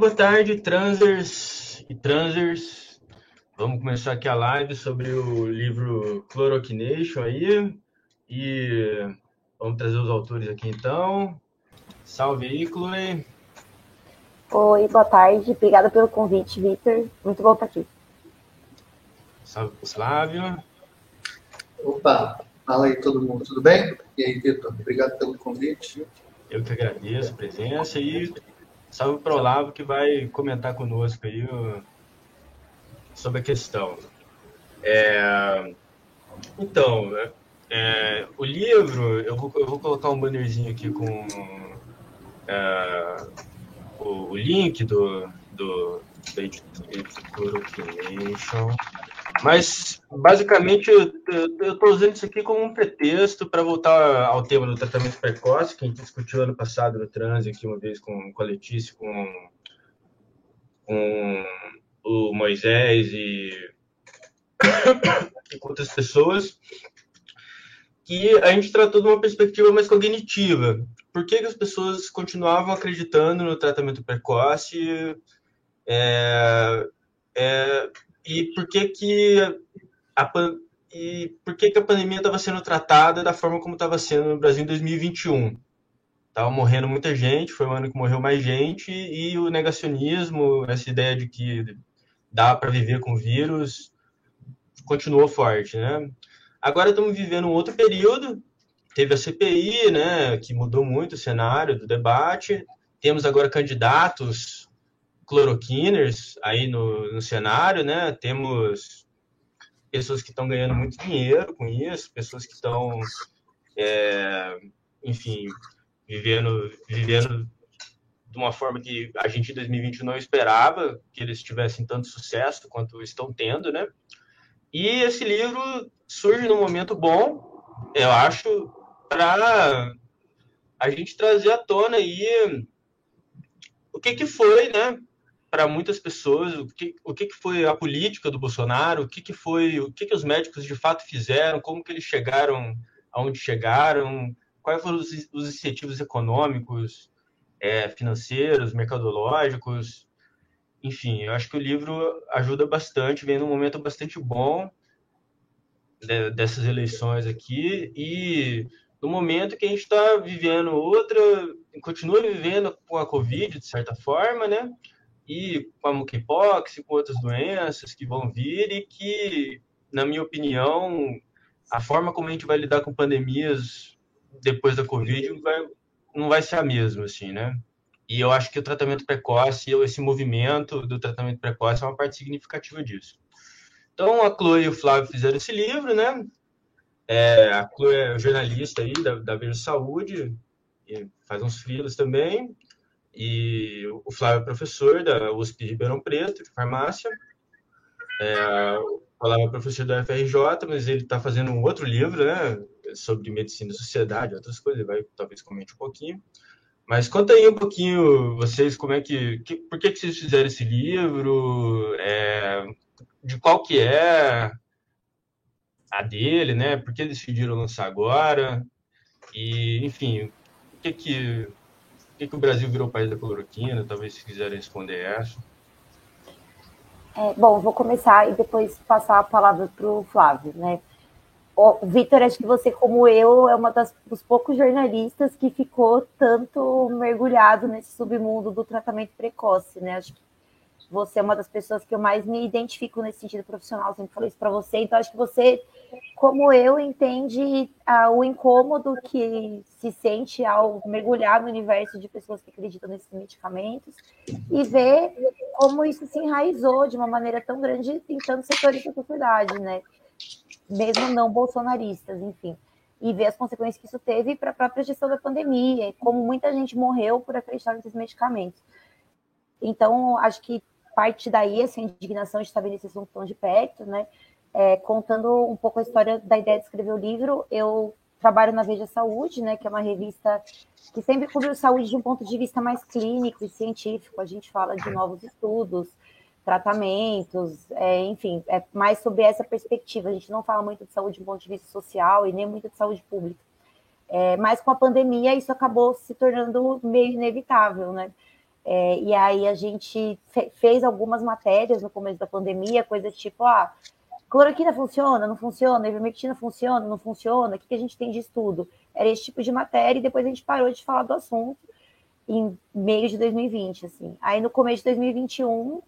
boa tarde, transers e transers. Vamos começar aqui a live sobre o livro Chloroquination aí. E vamos trazer os autores aqui então. Salve aí, Chloe. Oi, boa tarde. Obrigada pelo convite, Victor. Muito bom estar aqui. Salve, Flávio. Opa, fala aí todo mundo, tudo bem? E aí, Vitor, obrigado pelo convite. Eu que agradeço a presença e salve para o Olavo que vai comentar conosco aí sobre a questão. É... Então, é... o livro, eu vou, eu vou colocar um bannerzinho aqui com é... o, o, link do, do da editora. Mas, basicamente, eu estou usando isso aqui como um pretexto para voltar ao tema do tratamento precoce, que a gente discutiu ano passado no trânsito, aqui uma vez com, com a Letícia, com, com o Moisés e, e com outras pessoas, que a gente tratou de uma perspectiva mais cognitiva. Por que, que as pessoas continuavam acreditando no tratamento precoce? É, é, e por que que a, e por que que a pandemia estava sendo tratada da forma como estava sendo no Brasil em 2021. Tava morrendo muita gente, foi o ano que morreu mais gente, e o negacionismo, essa ideia de que dá para viver com o vírus, continuou forte, né? Agora estamos vivendo um outro período, teve a CPI, né, que mudou muito o cenário do debate, temos agora candidatos cloroquiners aí no, no cenário, né? Temos pessoas que estão ganhando muito dinheiro com isso, pessoas que estão, é, enfim, vivendo, vivendo de uma forma que a gente em 2021 não esperava que eles tivessem tanto sucesso quanto estão tendo, né? E esse livro surge num momento bom, eu acho, para a gente trazer à tona aí o que, que foi, né? Para muitas pessoas o que, o que foi a política do Bolsonaro, o que, que foi, o que, que os médicos de fato fizeram, como que eles chegaram aonde chegaram, quais foram os, os incentivos econômicos, é, financeiros, mercadológicos, enfim, eu acho que o livro ajuda bastante, vem num momento bastante bom de, dessas eleições aqui e no momento que a gente está vivendo outra, continua vivendo com a Covid, de certa forma, né? E com a monkeypox, com outras doenças que vão vir e que, na minha opinião, a forma como a gente vai lidar com pandemias depois da Covid vai, não vai ser a mesma, assim, né? E eu acho que o tratamento precoce, esse movimento do tratamento precoce é uma parte significativa disso. Então, a Chloe e o Flávio fizeram esse livro, né? É, a Chloe é jornalista aí da, da Verde Saúde, faz uns frilos também. E o Flávio é professor da USP de Ribeirão Preto, de farmácia. É, o Flávio é professor da FRJ, mas ele está fazendo um outro livro, né? Sobre medicina e sociedade, outras coisas, ele vai talvez comente um pouquinho. Mas conta aí um pouquinho, vocês, como é que, que por que, que vocês fizeram esse livro, é, de qual que é a dele, né? Por que decidiram lançar agora? E, enfim, o que que que, que o Brasil virou país da cloroquina? Talvez se quiserem responder essa. É, bom, vou começar e depois passar a palavra para o Flávio, né? O Vitor, acho que você, como eu, é uma das, dos poucos jornalistas que ficou tanto mergulhado nesse submundo do tratamento precoce, né? Acho que você é uma das pessoas que eu mais me identifico nesse sentido profissional, sempre falei isso para você. Então, acho que você, como eu, entende ah, o incômodo que se sente ao mergulhar no universo de pessoas que acreditam nesses medicamentos e ver como isso se enraizou de uma maneira tão grande em tantos setores da sociedade, né? Mesmo não bolsonaristas, enfim. E ver as consequências que isso teve para a própria gestão da pandemia, como muita gente morreu por acreditar nesses medicamentos. Então, acho que parte daí essa indignação de estabelecer esse assunto tão de perto, né? É, contando um pouco a história da ideia de escrever o livro, eu trabalho na Veja Saúde, né, que é uma revista que sempre cobriu saúde de um ponto de vista mais clínico e científico. A gente fala de novos estudos, tratamentos, é, enfim, é mais sobre essa perspectiva. A gente não fala muito de saúde de um ponto de vista social e nem muito de saúde pública. É, mas com a pandemia isso acabou se tornando meio inevitável, né? É, e aí a gente fe fez algumas matérias no começo da pandemia, coisas tipo, ah, cloroquina funciona, não funciona, ivermectina funciona, não funciona, o que, que a gente tem de estudo? Era esse tipo de matéria e depois a gente parou de falar do assunto em meio de 2020, assim. Aí no começo de 2021,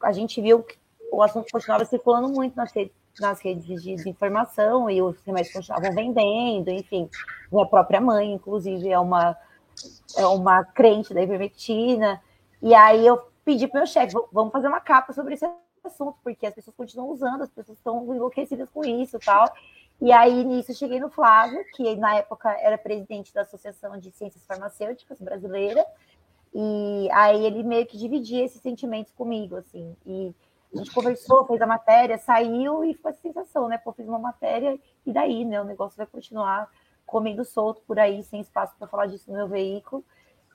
a gente viu que o assunto continuava circulando muito nas redes, nas redes de, informação e os remédios continuavam vendendo, enfim. Minha própria mãe, inclusive, é uma, é uma crente da ivermectina. E aí eu pedi para meu chefe, vamos fazer uma capa sobre esse assunto, porque as pessoas continuam usando, as pessoas estão enlouquecidas com isso e tal. E aí, nisso, cheguei no Flávio, que na época era presidente da Associação de Ciências Farmacêuticas Brasileira, e aí ele meio que dividia esses sentimentos comigo, assim, e a gente conversou, fez a matéria, saiu e ficou essa sensação, né? Pô, fiz uma matéria e daí, né? O negócio vai continuar comendo solto por aí, sem espaço para falar disso no meu veículo.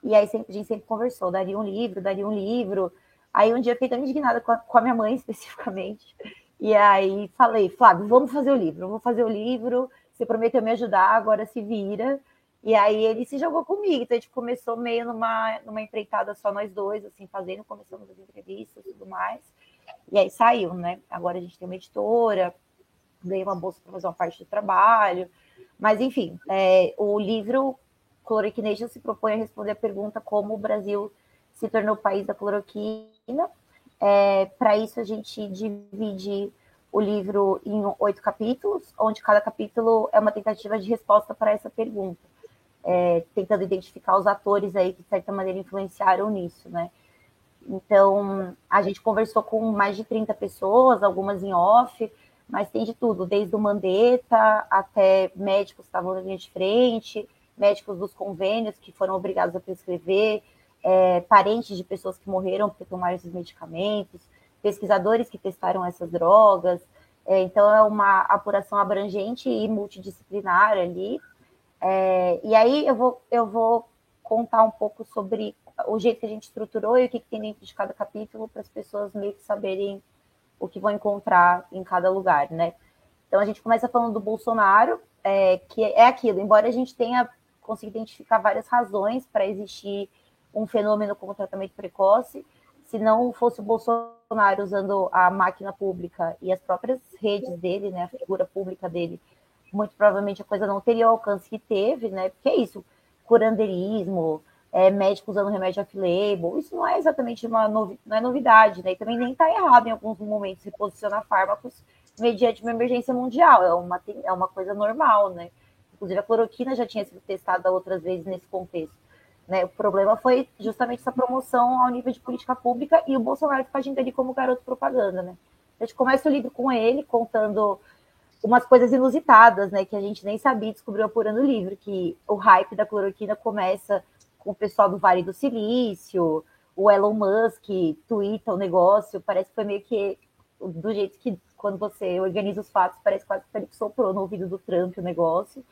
E aí sempre, a gente sempre conversou, daria um livro, daria um livro. Aí um dia fiquei tão indignada com a, com a minha mãe, especificamente. E aí falei, Flávio, vamos fazer o livro, vamos fazer o livro. Você prometeu me ajudar, agora se vira. E aí ele se jogou comigo, então a gente começou meio numa, numa empreitada só nós dois, assim, fazendo, começamos as entrevistas e tudo mais. E aí saiu, né? Agora a gente tem uma editora, ganhei uma bolsa para fazer uma parte do trabalho. Mas, enfim, é, o livro Chloroquination se propõe a responder a pergunta como o Brasil se tornou o país da cloroquina. É, para isso, a gente divide o livro em oito capítulos, onde cada capítulo é uma tentativa de resposta para essa pergunta, é, tentando identificar os atores aí que, de certa maneira, influenciaram nisso, né? Então, a gente conversou com mais de 30 pessoas, algumas em off, mas tem de tudo, desde o Mandetta até médicos que estavam na linha de frente, médicos dos convênios que foram obrigados a prescrever, é, parentes de pessoas que morreram por tomar esses medicamentos, pesquisadores que testaram essas drogas. É, então, é uma apuração abrangente e multidisciplinar ali. É, e aí eu vou, eu vou contar um pouco sobre o jeito que a gente estruturou e o que, que tem dentro de cada capítulo para as pessoas meio que saberem o que vão encontrar em cada lugar, né? Então a gente começa falando do Bolsonaro, é, que é aquilo, embora a gente tenha conseguido identificar várias razões para existir um fenômeno como tratamento precoce, se não fosse o Bolsonaro usando a máquina pública e as próprias redes dele, né, a figura pública dele, muito provavelmente a coisa não teria o alcance que teve, né? Porque é isso, curandeirismo, é, médico usando remédio off-label, isso não é exatamente uma novi não é novidade, né? E também nem está errado em alguns momentos se posicionar fármacos mediante uma emergência mundial, é uma, é uma coisa normal, né? Inclusive a cloroquina já tinha sido testada outras vezes nesse contexto. Né? O problema foi justamente essa promoção ao nível de política pública e o Bolsonaro ficar agindo ali como garoto propaganda, né? A gente começa o livro com ele contando umas coisas inusitadas, né? Que a gente nem sabia, descobriu apurando o livro, que o hype da cloroquina começa com o pessoal do Vale do Silício, o Elon Musk twitta o negócio, parece que foi meio que do jeito que quando você organiza os fatos, parece quase que ele soprou no ouvido do Trump o negócio.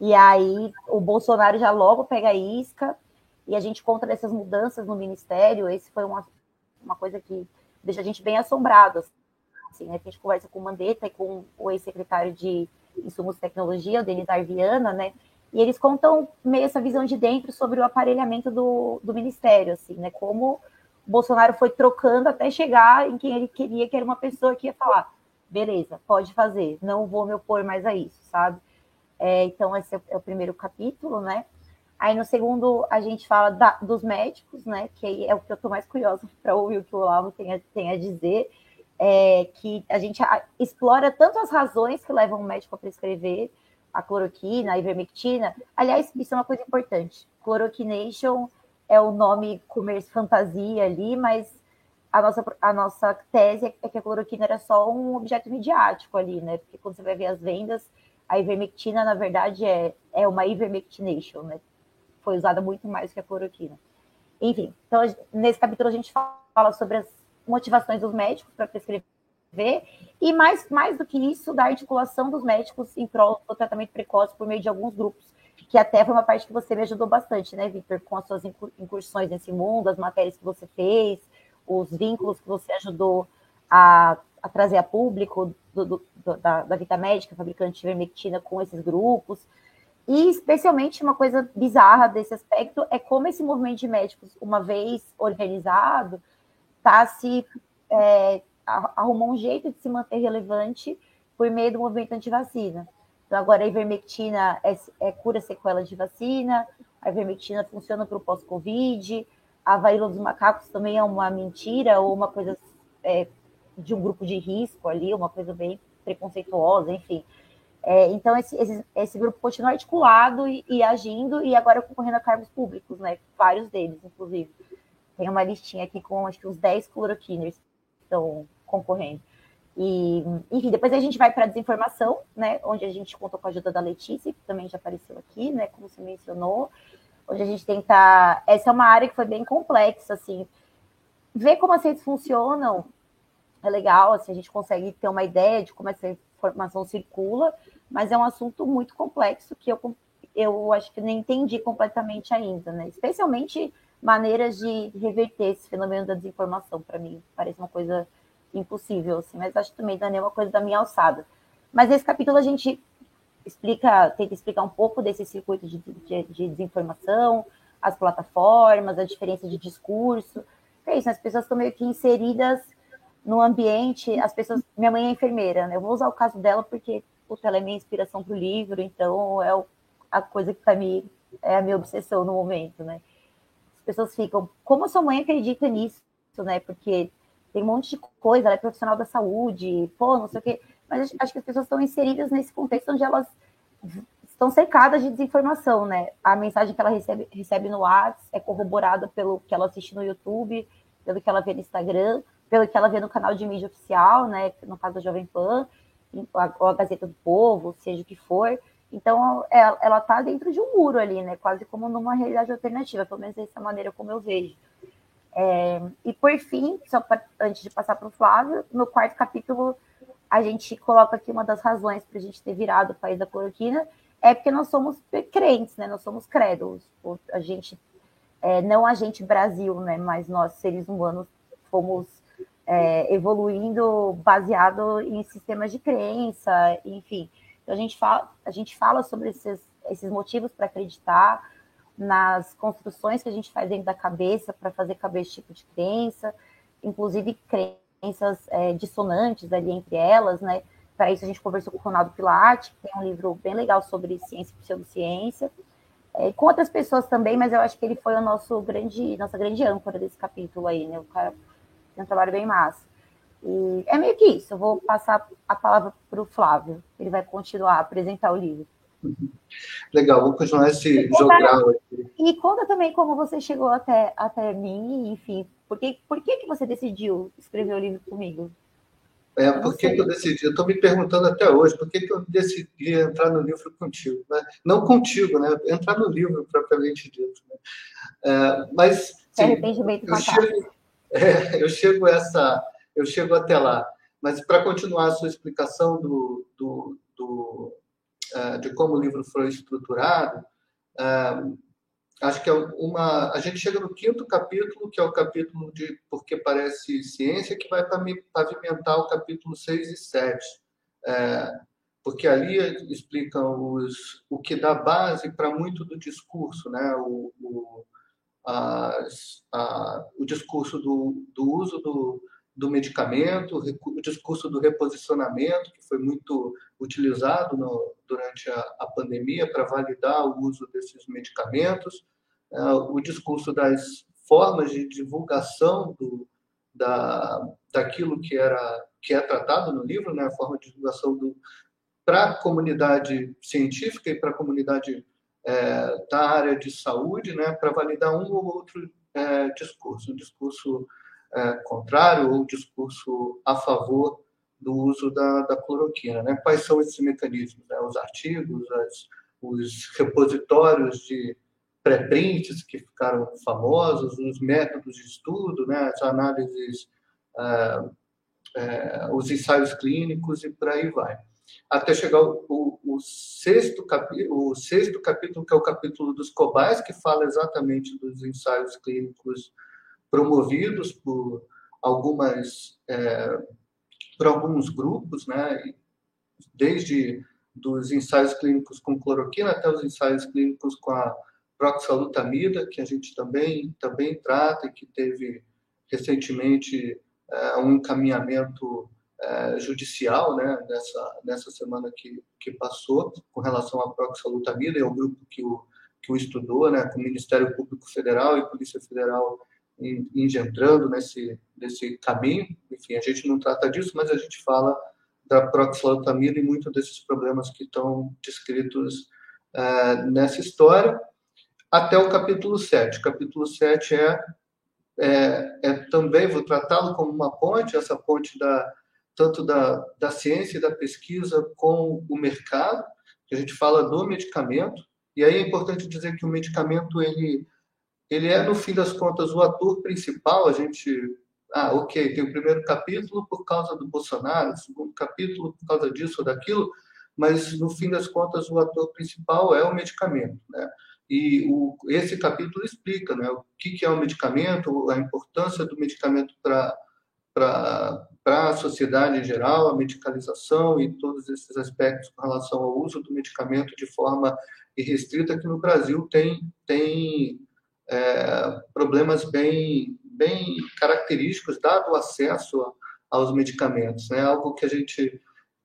E aí o Bolsonaro já logo pega a isca e a gente conta dessas mudanças no ministério. Esse foi uma, uma coisa que deixa a gente bem assombrado. Assim, né? A gente conversa com o Mandetta e com o ex-secretário de Insumos e Tecnologia, o Denis Arviana, né? E eles contam meio essa visão de dentro sobre o aparelhamento do, do ministério, assim, né? Como Bolsonaro foi trocando até chegar em quem ele queria, que era uma pessoa que ia falar, beleza, pode fazer, não vou me opor mais a isso, sabe? É, então, esse é, é o primeiro capítulo, né? Aí no segundo a gente fala da, dos médicos, né? Que é o que eu estou mais curiosa para ouvir o que o Olavo tem a, tem a dizer. É, que a gente explora tanto as razões que levam o médico a prescrever, a cloroquina, a ivermectina. Aliás, isso é uma coisa importante. Chloroquination é o nome comércio fantasia ali, mas a nossa, a nossa tese é que a cloroquina era só um objeto midiático ali, né? Porque quando você vai ver as vendas, a ivermectina, na verdade, é, é uma ivermectination, né? Foi usada muito mais que a cloroquina. Enfim, então nesse capítulo a gente fala sobre as motivações dos médicos para prescrever e mais, mais do que isso, da articulação dos médicos em prol do tratamento precoce por meio de alguns grupos, que até foi uma parte que você me ajudou bastante, né, Victor, com as suas incursões nesse mundo, as matérias que você fez, os vínculos que você ajudou a, a trazer a público do, do, da, da Vita Médica, fabricante de vermectina, com esses grupos. E especialmente uma coisa bizarra desse aspecto é como esse movimento de médicos, uma vez organizado, tá se é, arrumou um jeito de se manter relevante por meio do movimento anti-vacina. Então, agora a ivermectina é, é cura sequelas de vacina, a ivermectina funciona para o pós-Covid, a varíola dos macacos também é uma mentira ou uma coisa é, de um grupo de risco ali, uma coisa bem preconceituosa, enfim. É, então, esse, esse, esse, grupo continua articulado e, e, agindo, e agora concorrendo a cargos públicos, né? Vários deles, inclusive. Tem uma listinha aqui com acho que uns 10 cloroquiners que estão concorrendo. E, enfim, depois a gente vai para a desinformação, né? Onde a gente contou com a ajuda da Letícia, que também já apareceu aqui, né? Como você mencionou. Onde a gente tenta. Essa é uma área que foi bem complexa, assim. Ver como as redes funcionam é legal, assim, a gente consegue ter uma ideia de como essa informação circula, mas é um assunto muito complexo que eu, eu acho que nem entendi completamente ainda, né? Especialmente maneiras de reverter esse fenômeno da desinformação, para mim, parece uma coisa impossível, assim, mas acho que também não é uma coisa da minha alçada. Mas nesse capítulo a gente explica, tenta explicar um pouco desse circuito de, de, de desinformação, as plataformas, a diferença de discurso. É isso, as pessoas estão meio que inseridas no ambiente, as pessoas. Minha mãe é enfermeira, né? Eu vou usar o caso dela porque puta, ela é minha inspiração para o livro, então é a coisa que para mim é a minha obsessão no momento, né? As pessoas ficam, como a sua mãe acredita nisso, né? Porque tem um monte de coisa, ela é profissional da saúde, pô, não sei o quê. Mas acho que as pessoas estão inseridas nesse contexto onde elas estão cercadas de desinformação, né? A mensagem que ela recebe, recebe no WhatsApp é corroborada pelo que ela assiste no YouTube, pelo que ela vê no Instagram pelo que ela vê no canal de mídia oficial, né, no caso da Jovem Pan, ou a Gazeta do Povo, seja o que for. Então, é, ela está dentro de um muro ali, né, quase como numa realidade alternativa, pelo menos dessa maneira como eu vejo. É, e por fim, só pra, antes de passar para o Flávio, no quarto capítulo a gente coloca aqui uma das razões para a gente ter virado o país da cloroquina é porque nós somos crentes, né? Nós somos crédulos. A gente, é, não a gente Brasil, né? Mas nós seres humanos fomos é, evoluindo baseado em sistemas de crença, enfim. Então, a gente fala, a gente fala sobre esses, esses motivos para acreditar, nas construções que a gente faz dentro da cabeça para fazer caber esse tipo de crença, inclusive crenças é, dissonantes ali entre elas, né? Para isso a gente conversou com o Ronaldo Pilate, que tem um livro bem legal sobre ciência e pseudociência, é, com outras pessoas também, mas eu acho que ele foi o nosso grande, nossa grande âncora desse capítulo aí, né? O cara tem um trabalho bem massa. E é meio que isso. Eu vou passar a palavra para o Flávio. Ele vai continuar a apresentar o livro. Legal, vou continuar esse jogral aqui. E conta também como você chegou até, até mim, enfim, por que, por que, que você decidiu escrever o livro comigo? É, por que, que eu decidi? Eu estou me perguntando até hoje, por que, que eu decidi entrar no livro contigo? Né? Não contigo, né? Entrar no livro, propriamente dito. Né? É, mas, sim, arrependimento eu chego, eu chego essa, eu chego até lá. Mas para continuar a sua explicação do, do, do uh, de como o livro foi estruturado, uh, acho que é uma. A gente chega no quinto capítulo, que é o capítulo de Porque Parece Ciência, que vai pavimentar o capítulo 6 e 7. É, porque ali explicam os, o que dá base para muito do discurso, né? o, o as, a, o discurso do, do uso do, do medicamento, o discurso do reposicionamento, que foi muito utilizado no, durante a, a pandemia para validar o uso desses medicamentos, é, o discurso das formas de divulgação do, da, daquilo que era que é tratado no livro, né, a forma de divulgação para a comunidade científica e para a comunidade é, da área de saúde né, para validar um ou outro é, discurso, um discurso é, contrário ou um discurso a favor do uso da, da cloroquina. Né? Quais são esses mecanismos? Né? Os artigos, as, os repositórios de pré-prints que ficaram famosos, os métodos de estudo, né? as análises, é, é, os ensaios clínicos e por aí vai até chegar o, o, sexto capítulo, o sexto capítulo, que é o capítulo dos cobais, que fala exatamente dos ensaios clínicos promovidos por algumas é, por alguns grupos, né? Desde dos ensaios clínicos com cloroquina até os ensaios clínicos com a proxalutamida, que a gente também, também trata e que teve recentemente é, um encaminhamento é, judicial né, nessa, nessa semana que, que passou com relação à proxalutamida, é o grupo que o, que o estudou, né, com o Ministério Público Federal e Polícia Federal engendrando nesse, nesse caminho. Enfim, a gente não trata disso, mas a gente fala da proxalutamida e muitos desses problemas que estão descritos uh, nessa história, até o capítulo 7. O capítulo 7 é, é, é também, vou tratá-lo como uma ponte, essa ponte da, tanto da, da ciência e da pesquisa com o mercado, que a gente fala do medicamento, e aí é importante dizer que o medicamento, ele, ele é, no fim das contas, o ator principal, a gente ah, ok, tem o primeiro capítulo por causa do Bolsonaro, o segundo capítulo por causa disso ou daquilo, mas no fim das contas o ator principal é o medicamento, né? E o, esse capítulo explica, né, o que, que é o medicamento, a importância do medicamento para para a sociedade em geral, a medicalização e todos esses aspectos com relação ao uso do medicamento de forma irrestrita, que no Brasil tem, tem é, problemas bem, bem característicos, dado o acesso aos medicamentos. Né? Algo que a gente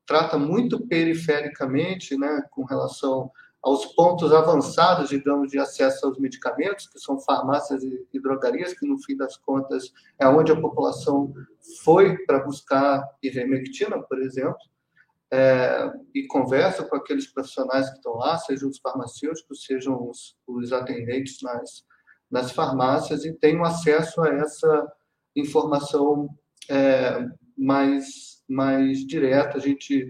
trata muito perifericamente né, com relação aos pontos avançados, digamos, de acesso aos medicamentos, que são farmácias e, drogarias, que no fim das contas é onde a população foi para buscar ivermectina, por exemplo, é, e conversa com aqueles profissionais que estão lá, sejam os farmacêuticos, sejam os, os atendentes nas, nas farmácias e tenham acesso a essa informação é, mais, mais direta. A gente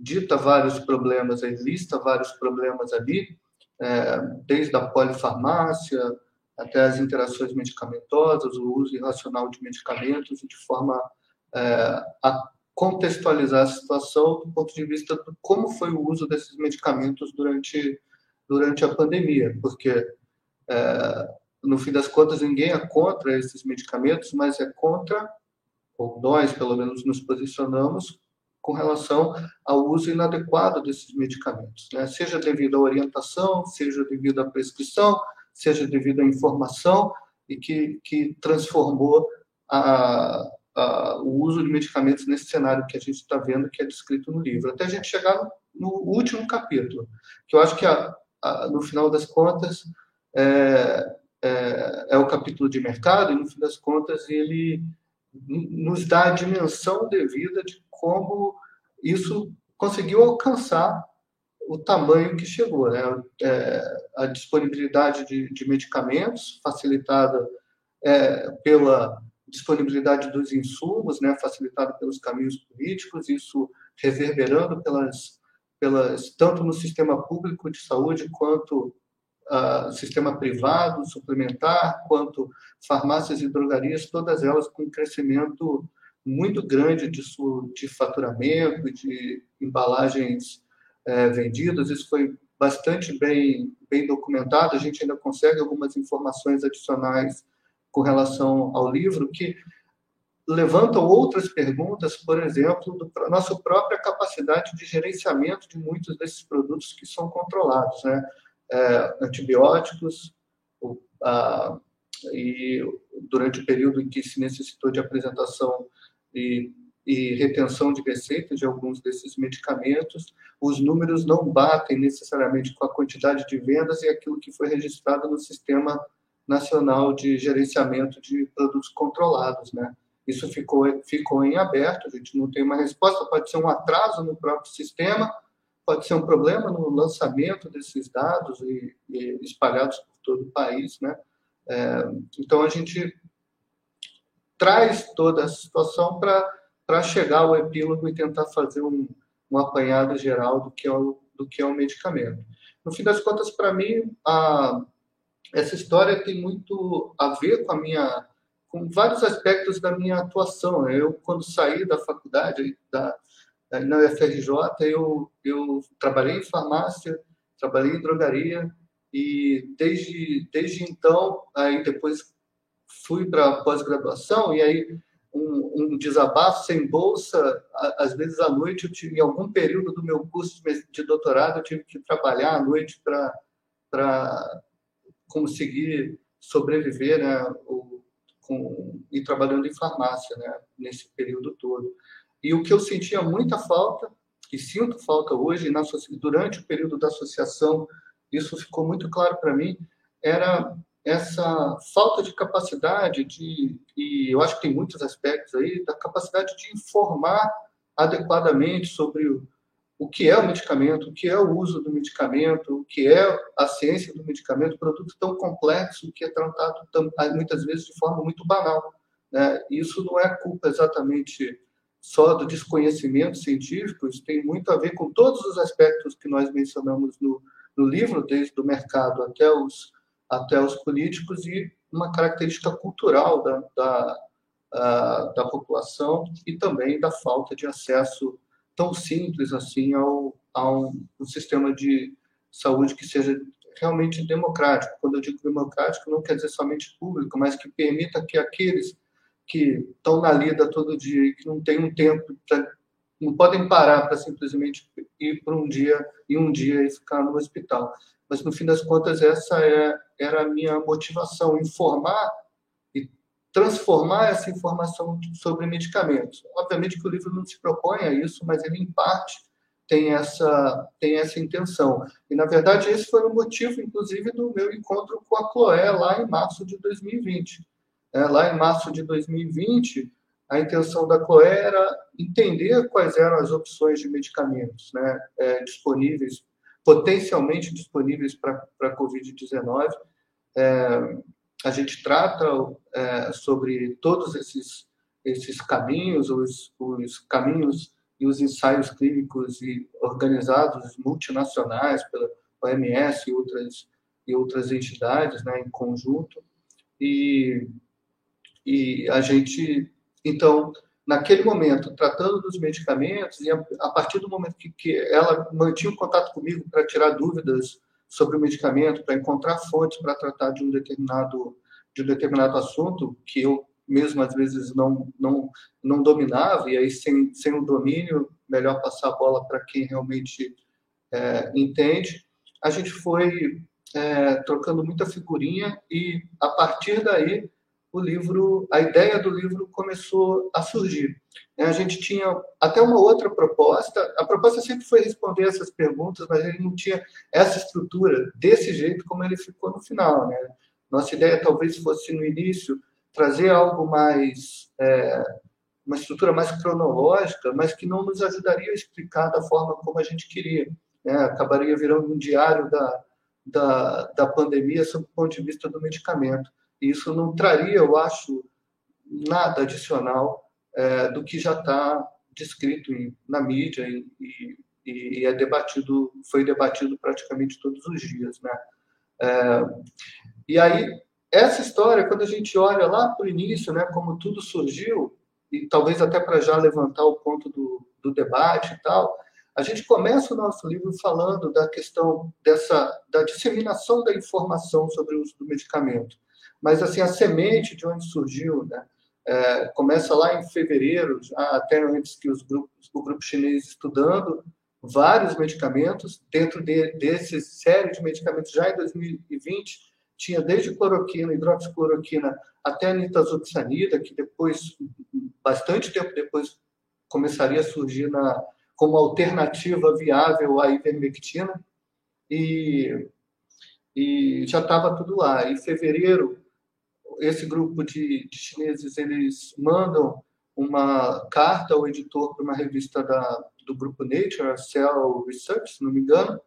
dita vários problemas, lista vários problemas ali, é, desde a polifarmácia até as interações medicamentosas, o uso irracional de medicamentos, de forma é, a contextualizar a situação do ponto de vista de como foi o uso desses medicamentos durante, durante a pandemia, porque é, no fim das contas, ninguém é contra esses medicamentos, mas é contra, ou nós, pelo menos, nos posicionamos com relação ao uso inadequado desses medicamentos, né? seja devido à orientação, seja devido à prescrição, seja devido à informação, e que, que transformou a, a, o uso de medicamentos nesse cenário que a gente está vendo, que é descrito no livro. Até a gente chegar no, último capítulo, que eu acho que, a, no final das contas, é, é, é o capítulo de mercado, e no fim das contas ele nos dá a dimensão devida de como isso conseguiu alcançar o tamanho que chegou. Né? É, a disponibilidade de, de medicamentos, facilitada é, pela disponibilidade dos insumos, né? facilitada pelos caminhos políticos, isso reverberando pelas, pelas tanto no sistema público de saúde quanto uh, sistema privado, suplementar, quanto farmácias e drogarias, todas elas com crescimento muito grande de, de faturamento, de embalagens é, vendidas. Isso foi bastante bem, bem documentado. A gente ainda consegue algumas informações adicionais com relação ao livro que levantam outras perguntas, por exemplo, da nossa própria capacidade de gerenciamento de muitos desses produtos que são controlados. Né? É, antibióticos, o, a, e durante o período em que se necessitou de apresentação e, e retenção de receitas de alguns desses medicamentos, os números não batem necessariamente com a quantidade de vendas e aquilo que foi registrado no Sistema Nacional de Gerenciamento de Produtos Controlados, né? Isso ficou, ficou em aberto, a gente não tem uma resposta, pode ser um atraso no próprio sistema, pode ser um problema no lançamento desses dados e, e espalhados por todo o país, né? É, então a gente traz toda a situação para chegar ao epílogo e tentar fazer um, um apanhado geral do que é o, do que é o medicamento. No fim das contas, para mim, a, essa história tem muito a ver com a minha com vários aspectos da minha atuação. Eu, quando saí da faculdade, da, na UFRJ, eu, eu trabalhei em farmácia, trabalhei em drogaria, e desde, desde então, aí depois fui para pós-graduação, e aí um, um, desabafo sem bolsa. Às vezes à noite, eu tive, em algum período do meu curso de doutorado, eu tive que trabalhar à noite para conseguir sobreviver, né? O, com, e trabalhando em farmácia, né? Nesse período todo. E o que eu sentia muita falta, e sinto falta hoje, na, durante o período da associação, isso ficou muito claro para mim, era essa falta de capacidade de, e eu acho que tem muitos aspectos aí, da capacidade de informar adequadamente sobre o, o que é o medicamento, o que é o uso do medicamento, o que é a ciência do medicamento, produto tão complexo que é tratado tão, muitas vezes de forma muito banal. Né? Isso não é culpa exatamente só do desconhecimento científico, isso tem muito a ver com todos os aspectos que nós mencionamos no, no livro, desde o mercado até os até os políticos e uma característica cultural da, da, da população e também da falta de acesso tão simples assim ao, ao um sistema de saúde que seja realmente democrático. Quando eu digo democrático, não quer dizer somente público, mas que permita que aqueles que estão na lida todo dia e que não têm um tempo, pra, não podem parar para simplesmente ir para um dia e um dia e ficar no hospital mas no fim das contas essa é, era a minha motivação, informar e transformar essa informação sobre medicamentos. Obviamente que o livro não se propõe a isso, mas ele em parte tem essa tem essa intenção. E na verdade esse foi o motivo, inclusive, do meu encontro com a Chloé lá em março de 2020. É, lá em março de 2020 a intenção da Chloé era entender quais eram as opções de medicamentos né, é, disponíveis potencialmente disponíveis para a Covid-19. É, a gente trata é, sobre todos esses, esses caminhos, os, os caminhos e os ensaios clínicos e organizados multinacionais pela OMS e outras, e outras entidades né, em conjunto. E, e a gente, então, naquele momento, tratando dos medicamentos, e a, partir do momento que, que, ela mantinha um contato comigo para tirar dúvidas sobre o medicamento, para encontrar fontes para tratar de um determinado de um determinado assunto que eu mesmo às vezes não não não dominava e aí sem sem o domínio melhor passar a bola para quem realmente é, entende a gente foi é, trocando muita figurinha e a partir daí o livro, a ideia do livro começou a surgir. A gente tinha até uma outra proposta, a proposta sempre foi responder essas perguntas, mas ele não tinha essa estrutura desse jeito como ele ficou no final. Né? Nossa ideia talvez fosse no início trazer algo mais, é, uma estrutura mais cronológica, mas que não nos ajudaria a explicar da forma como a gente queria. Né? Acabaria virando um diário da, da, da pandemia sob o ponto de vista do medicamento. Isso não traria, eu acho, nada adicional é, do que já está descrito em, na mídia e, e, e, é debatido, foi debatido praticamente todos os dias, né? É, e aí essa história, quando a gente olha lá para o início, né, como tudo surgiu e talvez até para já levantar o ponto do, do debate e tal, a gente começa o nosso livro falando da questão dessa da disseminação da informação sobre o uso do medicamento mas assim a semente de onde surgiu, né? É, começa lá em fevereiro, até antes que os grupos, o grupo chinês estudando vários medicamentos dentro de, desse série de medicamentos já em 2020 tinha desde cloroquina, hidroxicloroquina até a nitazoxanida, que depois, bastante tempo depois, começaria a surgir na, como alternativa viável à ivermectina, e, e já estava tudo lá. Em fevereiro, esse grupo de, de, chineses eles mandam uma carta ao editor para uma revista da, do grupo Nature, Cell Research, se não me engano,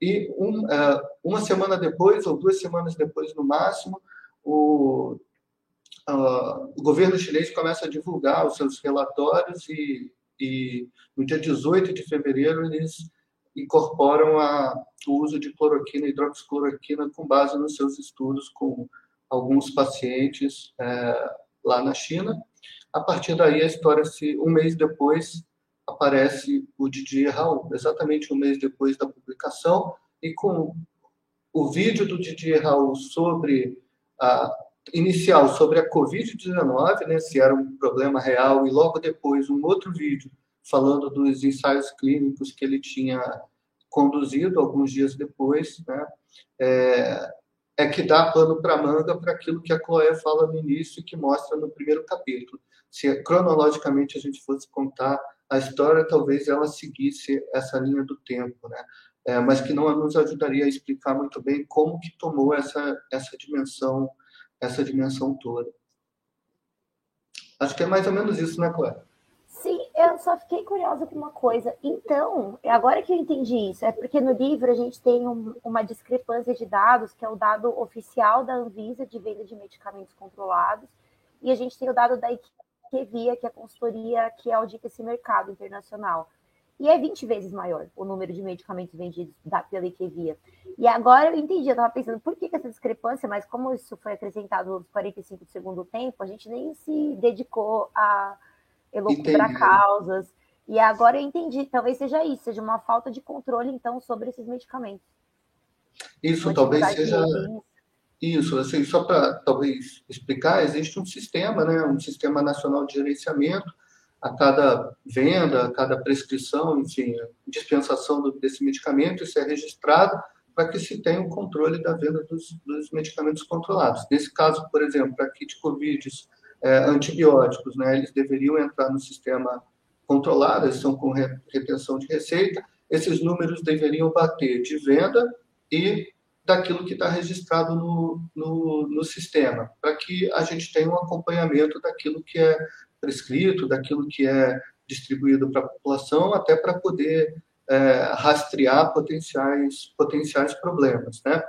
e um, uh, uma semana depois, ou duas semanas depois no máximo, o, o governo chinês começa a divulgar os seus relatórios e, e no dia 18 de fevereiro eles incorporam a, o uso de cloroquina e hidroxicloroquina com base nos seus estudos com alguns pacientes é, lá na China. A partir daí, a história se um mês depois aparece o Didier Raul, exatamente um mês depois da publicação, e com o vídeo do Didier Raul sobre a, inicial sobre a Covid-19, né, se era um problema real, e logo depois um outro vídeo falando dos ensaios clínicos que ele tinha conduzido alguns dias depois, né, é, é que dá pano para manga para aquilo que a Chloé fala no início e que mostra no primeiro capítulo. Se cronologicamente a gente fosse contar a história, talvez ela seguisse essa linha do tempo, né? É, mas que não nos ajudaria a explicar muito bem como que tomou essa essa dimensão essa dimensão toda. Acho que é mais ou menos isso, né, Clara? Eu só fiquei curiosa com uma coisa. Então, agora que eu entendi isso, é porque no livro a gente tem um, uma discrepância de dados, que é o dado oficial da Anvisa de venda de medicamentos controlados, e a gente tem o dado da IQVIA, que é a consultoria que audita esse mercado internacional. E é 20 vezes maior o número de medicamentos vendidos da, pela IQVIA. E agora eu entendi, eu estava pensando, por que, que, essa discrepância? Mas como isso foi acrescentado nos 45 do segundo tempo, a gente nem se dedicou a elucubrar causas. E agora eu entendi, talvez seja isso, seja uma falta de controle, então, sobre esses medicamentos. Isso talvez seja... Isso, assim, só para talvez explicar, existe um sistema, né, um sistema nacional de gerenciamento, a cada venda, a cada prescrição, enfim, dispensação desse medicamento, isso é registrado para que se tenha o um controle da venda dos, dos, medicamentos controlados. Nesse caso, por exemplo, para kit COVID, é, antibióticos, né, eles deveriam entrar no sistema controlado, eles são com retenção de receita, esses números deveriam bater de venda e daquilo que está registrado no, no, no sistema, para que a gente tenha um acompanhamento daquilo que é prescrito, daquilo que é distribuído para a população, até para poder é, rastrear potenciais, potenciais problemas. Né?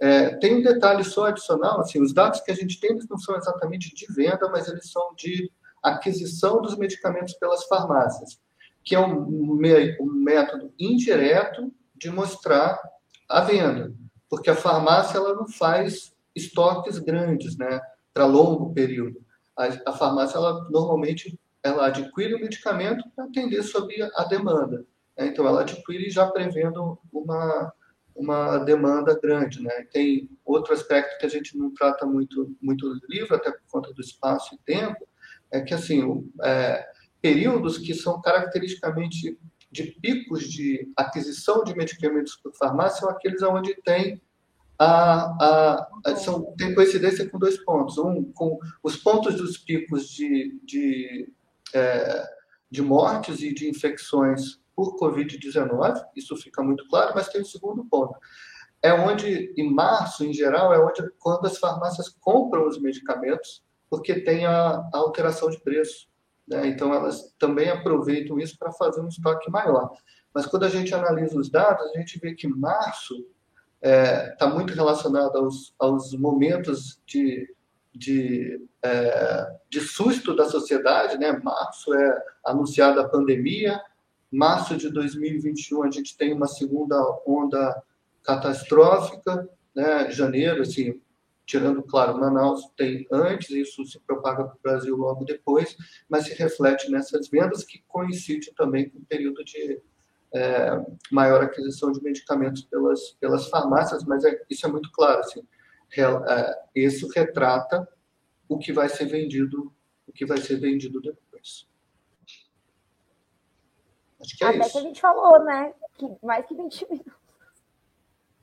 É, tem um detalhe só adicional, assim, os dados que a gente tem eles não são exatamente de venda, mas eles são de aquisição dos medicamentos pelas farmácias, que é um, um método indireto de mostrar a venda, porque a farmácia ela não faz estoques grandes, né, para longo período a, a farmácia ela normalmente ela adquire o medicamento para atender sob a demanda. Né? Então ela adquire já prevendo uma uma demanda grande, né? Tem outro aspecto que a gente não trata muito muito no livro, até por conta do espaço e tempo, é que assim é, períodos que são caracteristicamente de picos de aquisição de medicamentos por farmácia são aqueles onde tem a, a, são, tem coincidência com dois pontos. Um, com os pontos dos picos de, de, é, de mortes e de infecções por Covid-19, isso fica muito claro, mas tem o um segundo ponto. É onde, em março, em geral, é onde quando as farmácias compram os medicamentos, porque tem a, a alteração de preço. Né? Então, elas também aproveitam isso para fazer um estoque maior. Mas quando a gente analisa os dados, a gente vê que março está é, tá muito relacionado aos, aos momentos de, de, é, de susto da sociedade. Né? Março é anunciada a pandemia, março de 2021 a gente tem uma segunda onda catastrófica, né? janeiro, assim, tirando, claro, Manaus tem antes, isso se propaga para o Brasil logo depois, mas se reflete nessas vendas que coincide também com o período de é, maior aquisição de medicamentos pelas, pelas farmácias, mas é, isso é muito claro, assim, é, isso retrata o que vai ser vendido, o que vai ser vendido depois. Acho que é Até isso. que a gente falou, né? Que mais que 20 minutos.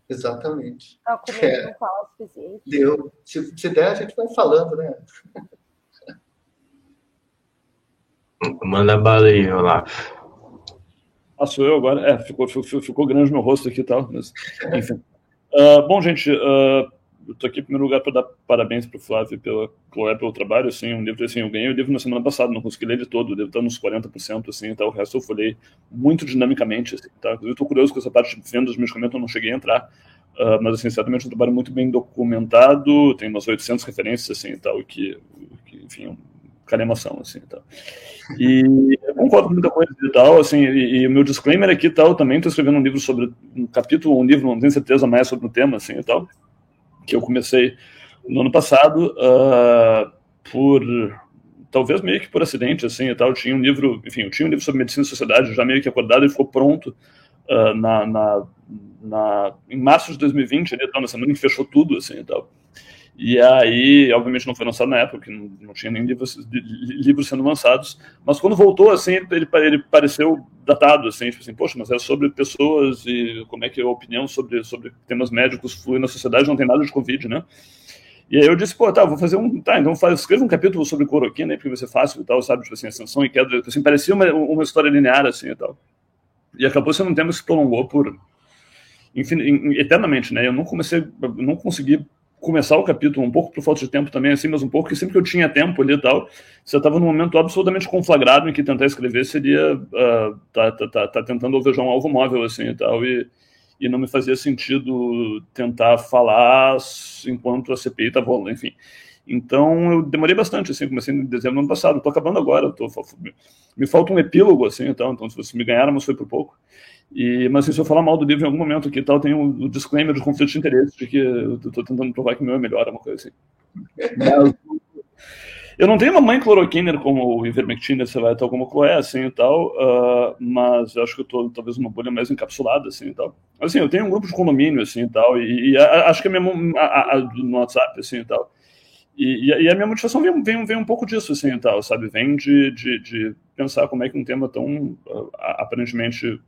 Exatamente. Ah, é, não fala o suficiente. Deu. Se, se der, a gente vai falando, né? Manda bala aí, Olaf. Ah, sou eu agora? É, ficou, ficou, ficou grande meu rosto aqui e tal, mas enfim. Uh, bom, gente, uh, eu tô aqui em primeiro lugar para dar parabéns para o Flávio e pela Chloé pelo trabalho, assim, um livro, assim, eu ganhei o livro na semana passada, não consegui ler ele todo, devo estar uns 40%, assim, tá, o resto eu folhei muito dinamicamente, assim, tá, eu estou curioso com essa parte de venda dos medicamentos, eu não cheguei a entrar, uh, mas, assim, certamente é um trabalho muito bem documentado, tem umas 800 referências, assim, tal, que, que enfim, cara emoção, assim, tal. E eu concordo com muita coisa e tal, assim, e, e o meu disclaimer aqui tal, também estou escrevendo um livro sobre, um capítulo, um livro, não tenho certeza mais sobre o tema, assim, e tal, que eu comecei no ano passado, uh, por, talvez meio que por acidente, assim, e tal, eu tinha um livro, enfim, eu tinha um livro sobre medicina e sociedade, já meio que acordado, e ficou pronto uh, na, na, na, em março de 2020, ali, tal, na semana que fechou tudo, assim, e tal. E aí, obviamente, não foi lançado na época, porque não, não tinha nem livros, livros sendo lançados. Mas quando voltou, assim, ele, ele pareceu datado, assim, tipo assim, poxa, mas é sobre pessoas e como é que a opinião sobre, sobre temas médicos flui na sociedade, não tem nada de Covid, né? E aí eu disse, pô, tá, vou fazer um. Tá, então faz, escreva um capítulo sobre cloroquina, né, porque vai ser fácil e tal, sabe? Tipo assim, ascensão e queda. Assim, parecia uma, uma história linear, assim e tal. E acabou sendo um tema que se prolongou por. Enfim, eternamente, né? Eu não comecei, não consegui começar o capítulo um pouco por falta de tempo também, assim, mas um pouco que sempre que eu tinha tempo ali e tal, você estava num momento absolutamente conflagrado em que tentar escrever seria uh, tá, tá, tá, tá, tentando alvejar um alvo móvel, assim, e tal, e, e não me fazia sentido tentar falar enquanto a CPI estava rolando, enfim. Então, eu demorei bastante, assim, comecei em dezembro do ano passado, estou acabando agora, tô, me falta um epílogo, assim, então, então se você me ganhar, mas foi por pouco. E, mas se eu falar mal do livro em algum momento aqui tal, tem o um, disclaimer de conflito de interesse, de que eu estou tentando provar que o meu é melhor, uma coisa assim. Mas, eu não tenho uma mãe cloroquiner como o ivermectina, você vai tal como Chloé, assim e tal, uh, mas eu acho que eu estou talvez uma bolha mais encapsulada, assim e tal. Assim, eu tenho um grupo de condomínio, assim e tal, e, e a, acho que a minha, a, a, no WhatsApp, assim e tal, e, e, a minha motivação vem, vem, vem um pouco disso, assim, e tal, sabe? Vem de, de, de pensar como é que um tema tão uh, aparentemente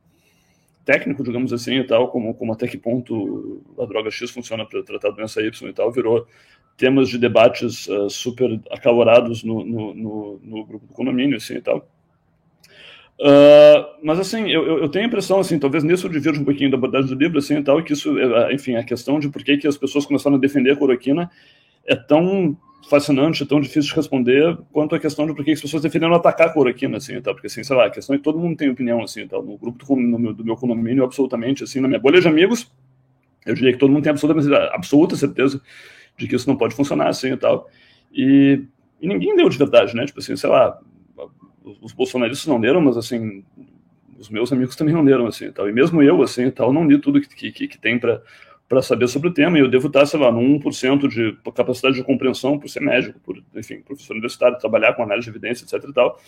técnico, digamos assim, e tal, como, como até que ponto a droga X funciona para tratar doença Y e tal, virou temas de debates uh, super acalorados no, no, no, no, grupo do condomínio, assim, e tal. Uh, mas, assim, eu, eu tenho a impressão, assim, talvez nisso eu divirja um pouquinho da abordagem do livro, assim, e tal, que isso, enfim, a questão de por que, que as pessoas começaram a defender a cloroquina é tão fascinante, tão difícil de responder, quanto a questão de por que as pessoas defenderam atacar a cloroquina, assim, tá? Porque, assim, sei lá, a questão é que todo mundo tem opinião, assim, tá? No grupo do, no meu, do meu condomínio, absolutamente, assim, na minha bolha de amigos, eu diria que todo mundo tem absoluta, absoluta certeza de que isso não pode funcionar, assim, e tal. E, e ninguém deu de verdade, né? Tipo assim, sei lá, os bolsonaristas não deram, mas, assim, os meus amigos também não deram, assim, tal. E mesmo eu, assim, tal, não li tudo que, que, que tem para para saber sobre o tema, e eu devo estar, sei lá, no 1% de capacidade de compreensão por ser médico, por, enfim, professor universitário, trabalhar com análise de evidência, etc e tal,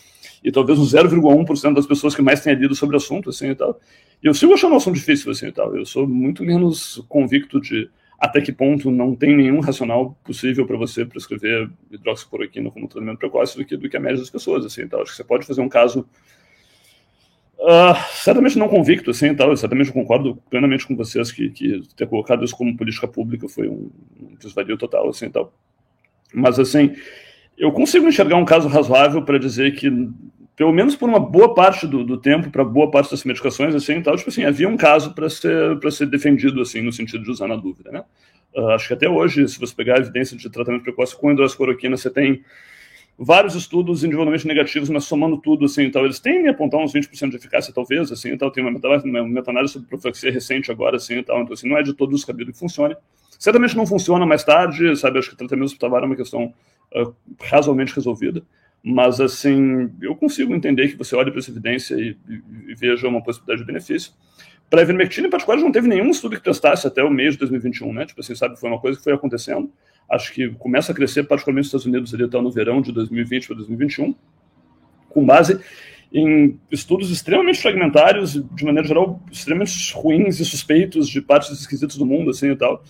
e talvez uns 0,1% das pessoas que mais tenha lido sobre o assunto, assim, e tal. E eu sigo achando o assunto difícil, assim, e tal. Eu sou muito menos convicto de até que ponto não tem nenhum racional possível para você prescrever hidroxicloroquina como tratamento precoce do que, do que a média das pessoas, assim, tal. Acho que você pode fazer um caso Uh, certamente não convicto, assim, tal. Certamente concordo plenamente com vocês que, que ter colocado isso como política pública foi um, desvario total, assim, tal. Mas, assim, eu consigo enxergar um caso razoável para dizer que, pelo menos por uma boa parte do, do tempo, para boa parte das medicações, assim, tal, tipo assim, havia um caso para ser, ser defendido, assim, no sentido de usar na dúvida, né? Uh, acho que até hoje, se você pegar a evidência de tratamento precoce com hidroxicloroquina, você tem vários estudos individualmente negativos, mas somando tudo, assim, então eles têm apontar uns 20% de eficácia, talvez, assim, então tem uma meta-análise sobre profilaxia recente agora, assim, então, então assim, não é de todos os cabidos que funcione. Certamente não funciona mais tarde, sabe, acho que tratamento hospitalar é uma questão uh, razoavelmente resolvida, mas, assim, eu consigo entender que você olhe para essa evidência e, e, e veja uma possibilidade de benefício. Para a ivermectina, em particular, não teve nenhum estudo que testasse até o mês de 2021, né, tipo assim, sabe, foi uma coisa que foi acontecendo, acho que começa a crescer, particularmente nos Estados Unidos, ali até no verão de 2020 para 2021, com base em estudos extremamente fragmentários, de maneira geral, extremamente ruins e suspeitos de partes esquisitas do mundo, assim, e tal.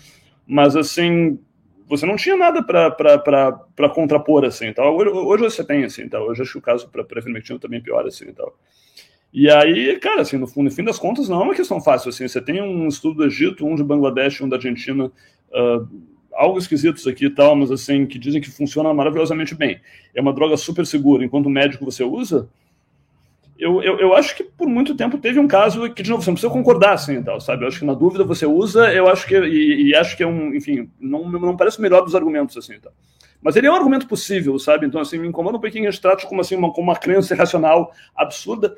Mas, assim, você não tinha nada para contrapor, assim, e tal. Hoje, hoje, você tem, assim, tal. Hoje acho que o caso para a também é pior, assim, e tal. E aí, cara, assim, no, no fim das contas, não é uma questão fácil, assim. Você tem um estudo do Egito, um de Bangladesh, um da Argentina, uh, algo esquisitos aqui e tal, mas assim, que dizem que funciona maravilhosamente bem. É uma droga super segura, enquanto médico você usa. Eu, eu, eu acho que por muito tempo teve um caso que, de novo, você não precisa concordar assim e tal, sabe? Eu acho que na dúvida você usa, eu acho que, e, e acho que é um, enfim, não, não parece o melhor dos argumentos assim e tal. Mas ele é um argumento possível, sabe? Então, assim, me incomoda um pouquinho a gente trata como, assim, uma, como uma crença irracional absurda.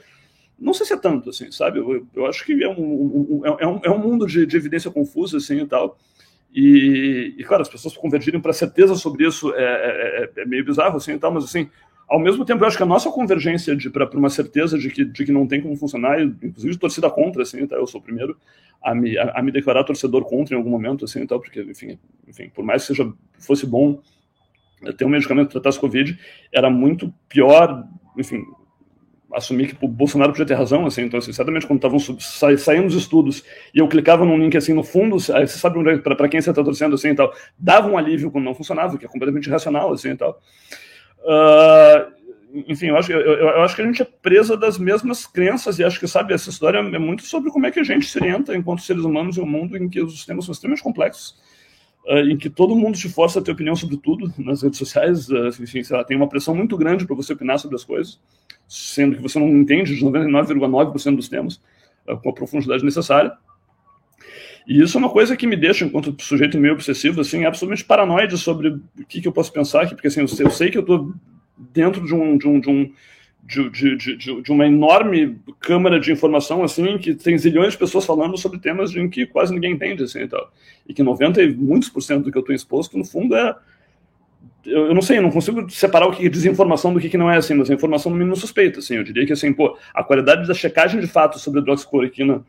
Não sei se é tanto, assim, sabe? Eu, eu acho que é um, um, é um, é um mundo de, de evidência confusa, assim, e tal. E, e, claro, as pessoas convergirem para certeza sobre isso é, é, é, é, meio bizarro, assim, e tal, mas assim, ao mesmo tempo, eu acho que a nossa convergência para uma certeza de que, de que não tem como funcionar, inclusive torcida contra, assim, tá? eu sou o primeiro a me, a, a me declarar torcedor contra em algum momento, assim, tal, porque, enfim, enfim, por mais que seja, fosse bom ter um medicamento que tratasse Covid, era muito pior, enfim, assumir que o Bolsonaro podia ter razão, assim, então, assim, certamente quando estavam sa saindo os estudos e eu clicava num link, assim, no fundo, você sabe é, para quem você está torcendo, assim, e tal, dava um alívio quando não funcionava, que é completamente irracional, assim, e tal. Uh, enfim, eu acho, eu, eu, acho que a gente é presa das mesmas crenças e acho que, sabe, essa história é muito sobre como é que a gente se orienta enquanto seres humanos em um mundo em que os sistemas são extremamente complexos uh, em que todo mundo te força a ter opinião sobre tudo nas redes sociais, uh, enfim, sei lá, tem uma pressão muito grande para você opinar sobre as coisas, sendo que você não entende de 99,9% dos temas uh, com a profundidade necessária. E isso é uma coisa que me deixa, enquanto sujeito meio obsessivo, assim, absolutamente paranoide sobre o que, que eu posso pensar aqui, porque assim, eu sei que eu estou dentro de um, de um, de um de, de, de, de, uma enorme câmara de informação, assim, que tem zilhões de pessoas falando sobre temas em que quase ninguém entende, assim, e tal. E que 90 e muitos por cento do que eu estou exposto, no fundo, é... Eu, eu, não sei, eu não consigo separar o que é desinformação do que, que não é, assim, mas a informação no mínimo suspeita, assim. Eu diria que, assim, pô, a qualidade da checagem de fatos sobre a hidroxicloroquina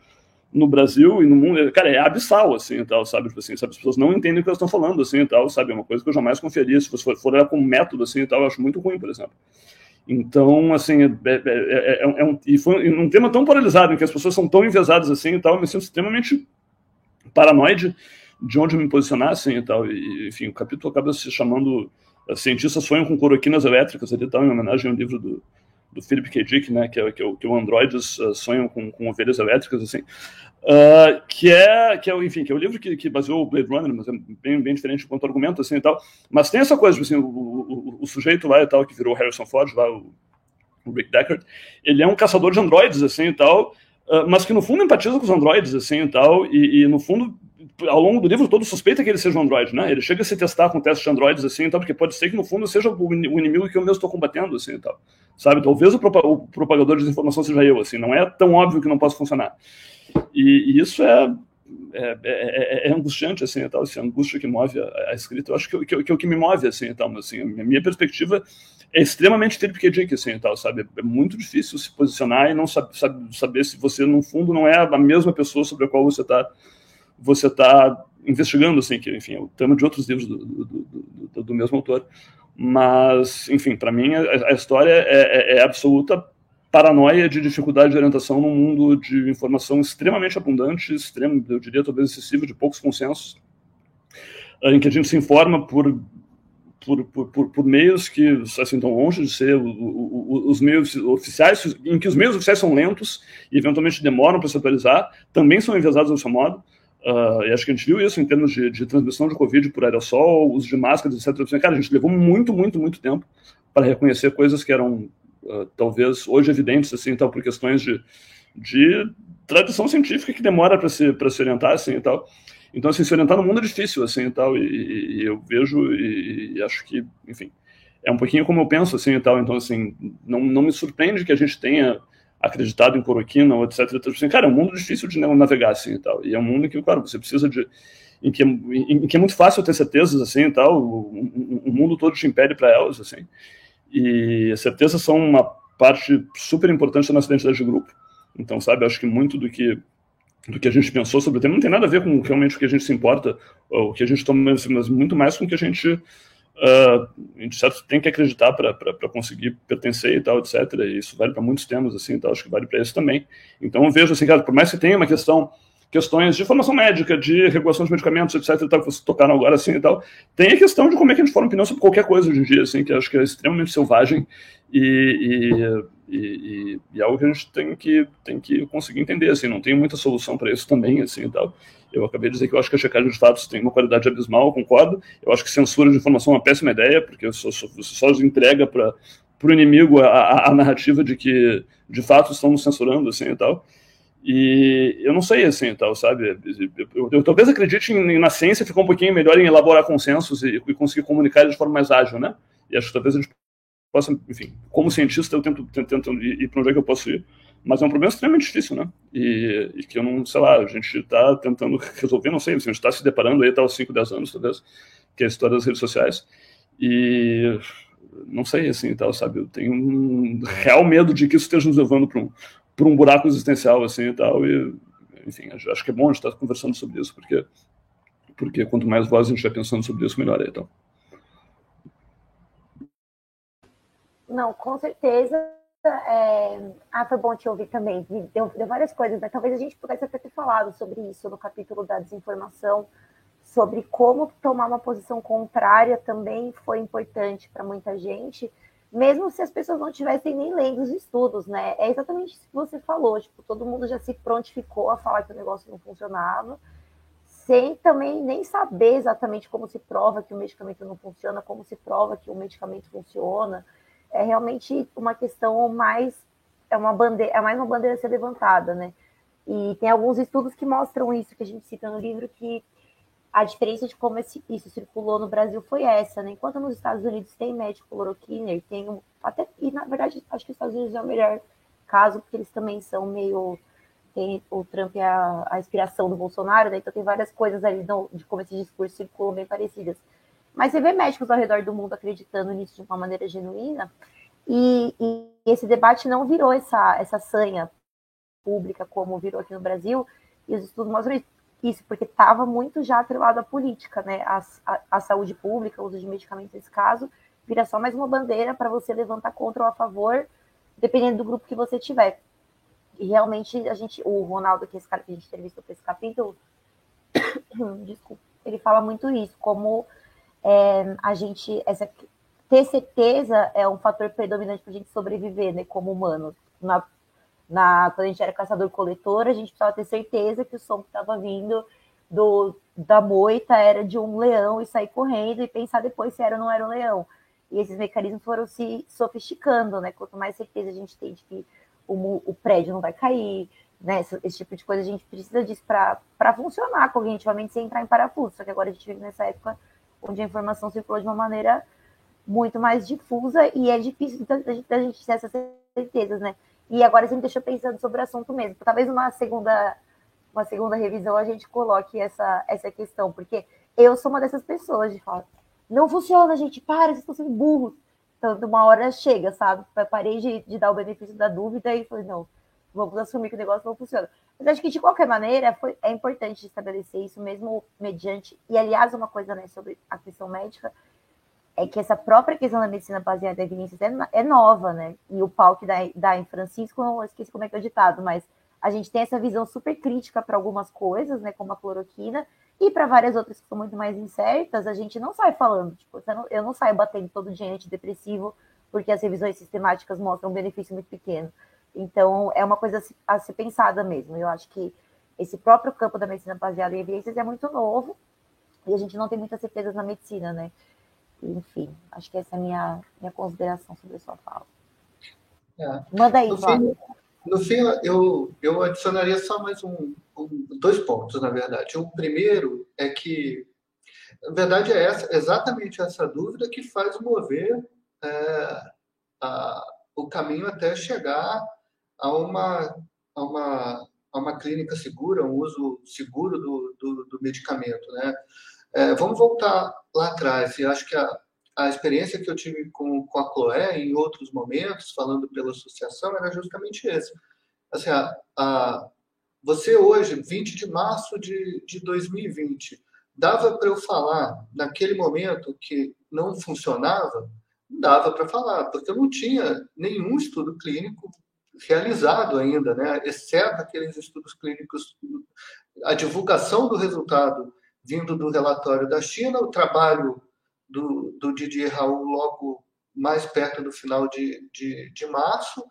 no Brasil e no mundo, cara, é abissal, assim, e tal, sabe? Tipo assim, sabe? As pessoas não entendem o que elas estão falando, assim, e tal, sabe? É uma coisa que eu jamais confiaria. Se você for, for olhar como método, assim, e tal, eu acho muito ruim, por exemplo. Então, assim, é, é, é, é, um, e foi um tema tão polarizado, em que as pessoas são tão enviesadas assim e tal, eu me sinto extremamente paranoide de onde me posicionar, assim, e tal. E, enfim, o capítulo acaba se chamando Cientistas Sonham com Cloroquinas Elétricas, ali, tal, em homenagem ao livro do, do Philip K. Dick, né, que é, que que o androides uh, sonham com, com ovelhas elétricas, assim, uh, que é, que é, enfim, que é o livro que, que baseou o Blade Runner, mas é bem, bem diferente quanto argumento, assim, e tal, mas tem essa coisa, assim, o, o, o sujeito lá e tal, que virou Harrison Ford, lá, o, o Rick Deckard, ele é um caçador de androides, assim, e tal, uh, mas que no fundo empatiza com os androides, assim, e tal, e, e no fundo ao longo do livro todo suspeita que ele seja um androide, né? Ele chega a se testar com testes de androides assim, então, porque pode ser que no fundo seja o inimigo que eu mesmo estou combatendo, assim, tal. Sabe? Talvez o, propagador de desinformação seja eu, assim. Não é tão óbvio que não possa funcionar. E, e isso é, é, é, é, angustiante, assim, tal. Essa angústia que move a, a escrita, eu acho que, que, que, é o que me move, assim, tal. Mas, assim, a minha perspectiva é extremamente Dick, assim, tal, sabe? É muito difícil se posicionar e não sabe, sabe, saber se você, no fundo, não é a mesma pessoa sobre a qual você está você tá investigando, assim, que, enfim, é o tema de outros livros do, do, do, do mesmo autor. Mas, enfim, para mim a, a, história é, é, é, absoluta paranoia de dificuldade de orientação num mundo de informação extremamente abundante, extremo, eu diria talvez excessivo, de poucos consensos, em que a gente se informa por por, por, por, meios que assim estão longe de ser o, o, os meios oficiais, em que os meios oficiais são lentos e eventualmente demoram para se atualizar, também são enviesados do seu modo. Uh, e acho que a gente viu isso em termos de, de transmissão de Covid por aerossol, uso de máscaras, etc. Cara, a gente levou muito, muito, muito tempo para reconhecer coisas que eram uh, talvez hoje evidentes, assim, tal, por questões de, de tradição científica que demora para se, se orientar, assim, e tal. Então, assim, se orientar no mundo é difícil, assim, e tal, e, e eu vejo e, e, acho que, enfim, é um pouquinho como eu penso, assim, e tal. Então, assim, não, não me surpreende que a gente tenha acreditado em cloroquina ou etc. Assim, cara, é um mundo difícil de navegar assim e tal. E é um mundo em que, claro, você precisa de em que, em que é muito fácil ter certezas assim e tal. O, o mundo todo te impede para elas assim. E as certezas são uma parte super importante da nossa identidade de grupo. Então, sabe, acho que muito do que do que a gente pensou sobre o tema não tem nada a ver com realmente o que a gente se importa, ou o que a gente toma, mas muito mais com o que a gente uh, a gente certo, tem que acreditar para conseguir pertencer e tal, etc. E isso vale para muitos temas, assim, então acho que vale para isso também. Então vejo assim, cara, por mais que tenha uma questão questões de formação médica, de regulação de medicamentos, etc, tal, que vocês tocaram agora, assim, e tal, tem a questão de como é que a gente forma opinião sobre qualquer coisa hoje em dia, assim, que acho que é extremamente selvagem e, e, e, e é algo que a gente tem que, tem que conseguir entender, assim, não tem muita solução para isso também, assim, e tal. Eu acabei de dizer que eu acho que a checagem de fatos tem uma qualidade abismal, concordo. Eu acho que censura de informação é uma péssima ideia, porque você só, entrega para o inimigo a, a, a, narrativa de que de fato estão nos censurando, assim e tal. E eu não sei, assim, tal, sabe? Eu, eu, eu talvez acredite em, na ciência ficar um pouquinho melhor em elaborar consensos e, e conseguir comunicar de forma mais ágil, né? E acho que talvez a gente possa, enfim, como cientista, eu tento, tento, tento ir para onde é que eu posso ir mas é um problema extremamente difícil, né? E, e que eu não, sei lá, a gente está tentando resolver, não sei, a gente está se deparando aí, está aos 5, 10 anos, talvez, que é a história das redes sociais, e não sei, assim, tal, sabe, eu tenho um real medo de que isso esteja nos levando para um, um buraco existencial, assim, e tal, e, enfim, acho que é bom a gente estar tá conversando sobre isso, porque, porque quanto mais voz a gente estiver pensando sobre isso, melhor é, então. Não, com certeza É... Ah, foi bom te ouvir também. Deu, deu várias coisas, né? Talvez a gente pudesse até ter falado sobre isso no capítulo da desinformação, sobre como tomar uma posição contrária também foi importante para muita gente, mesmo se as pessoas não tivessem nem lendo os estudos, né? É exatamente isso que você falou, tipo, todo mundo já se prontificou a falar que o negócio não funcionava, sem também nem saber exatamente como se prova que o medicamento não funciona, como se prova que o medicamento funciona é realmente uma questão mais é uma bandeira, é mais uma bandeira a ser levantada, né? E tem alguns estudos que mostram isso que a gente cita no livro que a diferença de como esse, isso circulou no Brasil foi essa, né? Enquanto nos Estados Unidos tem médico cloroquina, tem um, até e na verdade acho que os Estados Unidos é o melhor caso porque eles também são meio tem o Trump é a, a inspiração do Bolsonaro, né? Então tem várias coisas ali de como esse discurso circulou bem parecidas. Mas você vê médicos ao redor do mundo acreditando nisso de uma maneira genuína, e, e esse debate não virou essa, essa sanha pública como virou aqui no Brasil, e os estudos mostram isso, porque estava muito já atrelado à política, né? A, a, a, saúde pública, o uso de medicamentos nesse caso, vira só mais uma bandeira para você levantar contra ou a favor, dependendo do grupo que você tiver. E realmente a gente, o Ronaldo, que é esse cara que a gente entrevistou para esse capítulo, desculpa, ele fala muito isso, como é, a gente, essa, ter certeza é um fator predominante para a gente sobreviver, né, como humanos. Na, na, quando a gente era caçador-coletor, a gente precisava ter certeza que o som que estava vindo do, da moita era de um leão e sair correndo e pensar depois se era ou não era um leão. E esses mecanismos foram se sofisticando, né? Quanto mais certeza a gente tem de que o, o prédio não vai cair, né? Esse, esse, tipo de coisa a gente precisa disso para funcionar cognitivamente sem entrar em parafuso. Só que agora a gente vive nessa época onde a informação circula de uma maneira muito mais difusa e é difícil da, da gente ter essas certezas, né? E agora você me deixou pensando sobre o assunto mesmo. Talvez uma segunda, uma segunda revisão a gente coloque essa, essa questão, porque eu sou uma dessas pessoas de falar, não funciona, gente, para, vocês estão sendo burros. De uma hora chega, sabe? Parei de, de dar o benefício da dúvida e falei, não, vamos assumir que o negócio não funciona. Mas acho que, de qualquer maneira, foi, é importante estabelecer isso mesmo mediante. E, aliás, uma coisa né, sobre a questão médica é que essa própria questão da medicina baseada em evidências é, é nova, né? E o pau que dá, dá em Francisco, eu esqueci como é que é o ditado, mas a gente tem essa visão super crítica para algumas coisas, né? Como a cloroquina, e para várias outras que são muito mais incertas, a gente não sai falando. Tipo, eu não saio batendo todo dia antidepressivo, porque as revisões sistemáticas mostram um benefício muito pequeno. Então, é uma coisa a ser pensada mesmo. Eu acho que esse próprio campo da medicina baseada em evidências é muito novo e a gente não tem muitas certezas na medicina, né? Enfim, acho que essa é a minha, minha consideração sobre a sua fala. É. Manda aí, no fim, no fim, eu, eu adicionaria só mais um, um, dois pontos, na verdade. O primeiro é que, na verdade, é essa, exatamente essa dúvida que faz mover é, a, o caminho até chegar a uma, a uma, a uma clínica segura, um uso seguro do, do, do medicamento. Né? É, vamos voltar lá atrás, e acho que a, a experiência que eu tive com, com a Chloé em outros momentos, falando pela associação, era justamente esse. Assim, a, a, você hoje, 20 de março de, de 2020, dava para eu falar naquele momento que não funcionava? Dava para falar, porque eu não tinha nenhum estudo clínico realizado ainda, né? exceto aqueles estudos clínicos, a divulgação do resultado vindo do relatório da China, o trabalho do, do Didier Raul logo mais perto do final de, de, de março,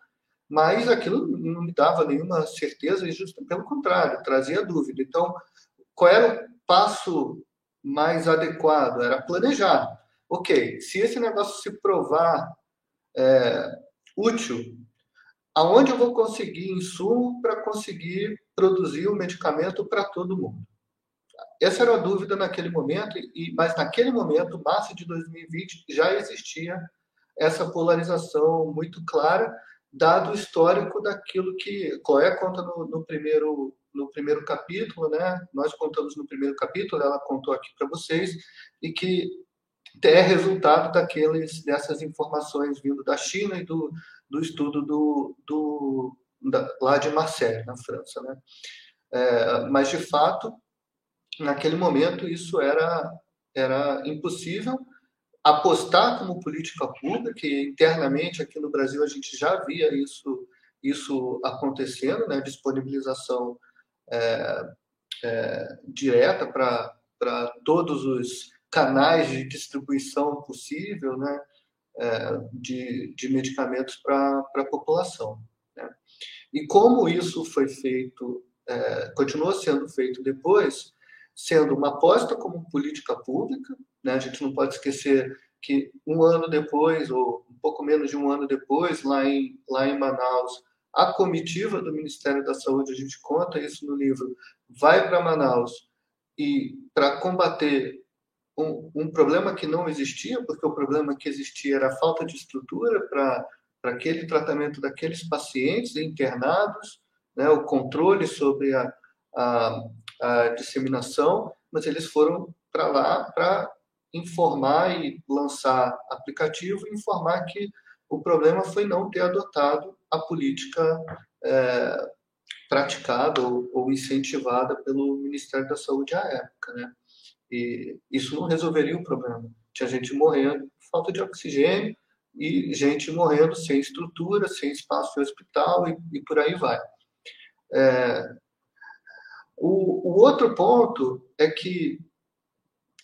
mas aquilo não me dava nenhuma certeza, e justo pelo contrário, trazia dúvida. Então, qual era o passo mais adequado? Era planejar. Ok, se esse negócio se provar é, útil, aonde eu vou conseguir insumo para conseguir produzir o medicamento para todo mundo? Essa era a dúvida naquele momento, e, mas naquele momento, março de 2020, já existia essa polarização muito clara, dado o histórico daquilo que Chloé conta no, no, primeiro, no primeiro capítulo, né? nós contamos no primeiro capítulo, ela contou aqui para vocês, e que é resultado daqueles, dessas informações vindo da China e do, do estudo do, do, da, lá de Marseille, na França. Né? É, mas, de fato, naquele momento, isso era, era impossível. apostar como política pública, que internamente aqui no Brasil a gente já via isso, isso acontecendo, né? disponibilização é, é, direta para todos os canais de distribuição possível né? É, de, de medicamentos para a população. Né? E como isso foi feito, é, continua sendo feito depois, sendo uma aposta como política pública, né? a gente não pode esquecer que um ano depois, ou um pouco menos de um ano depois, lá em, lá em Manaus, a comitiva do Ministério da Saúde, a gente conta isso no livro, vai para Manaus e para combater um, um, problema que não existia, porque o problema que existia era a falta de estrutura para aquele tratamento daqueles pacientes internados, né, o controle sobre a, a, a disseminação, mas eles foram para lá para informar e lançar aplicativo informar que o problema foi não ter adotado a política é, praticada ou, ou, incentivada pelo Ministério da Saúde à época, né? E isso não resolveria o problema. Tinha gente morrendo por falta de oxigênio e gente morrendo sem estrutura, sem espaço de hospital e, e por aí vai. É, o, o outro ponto é que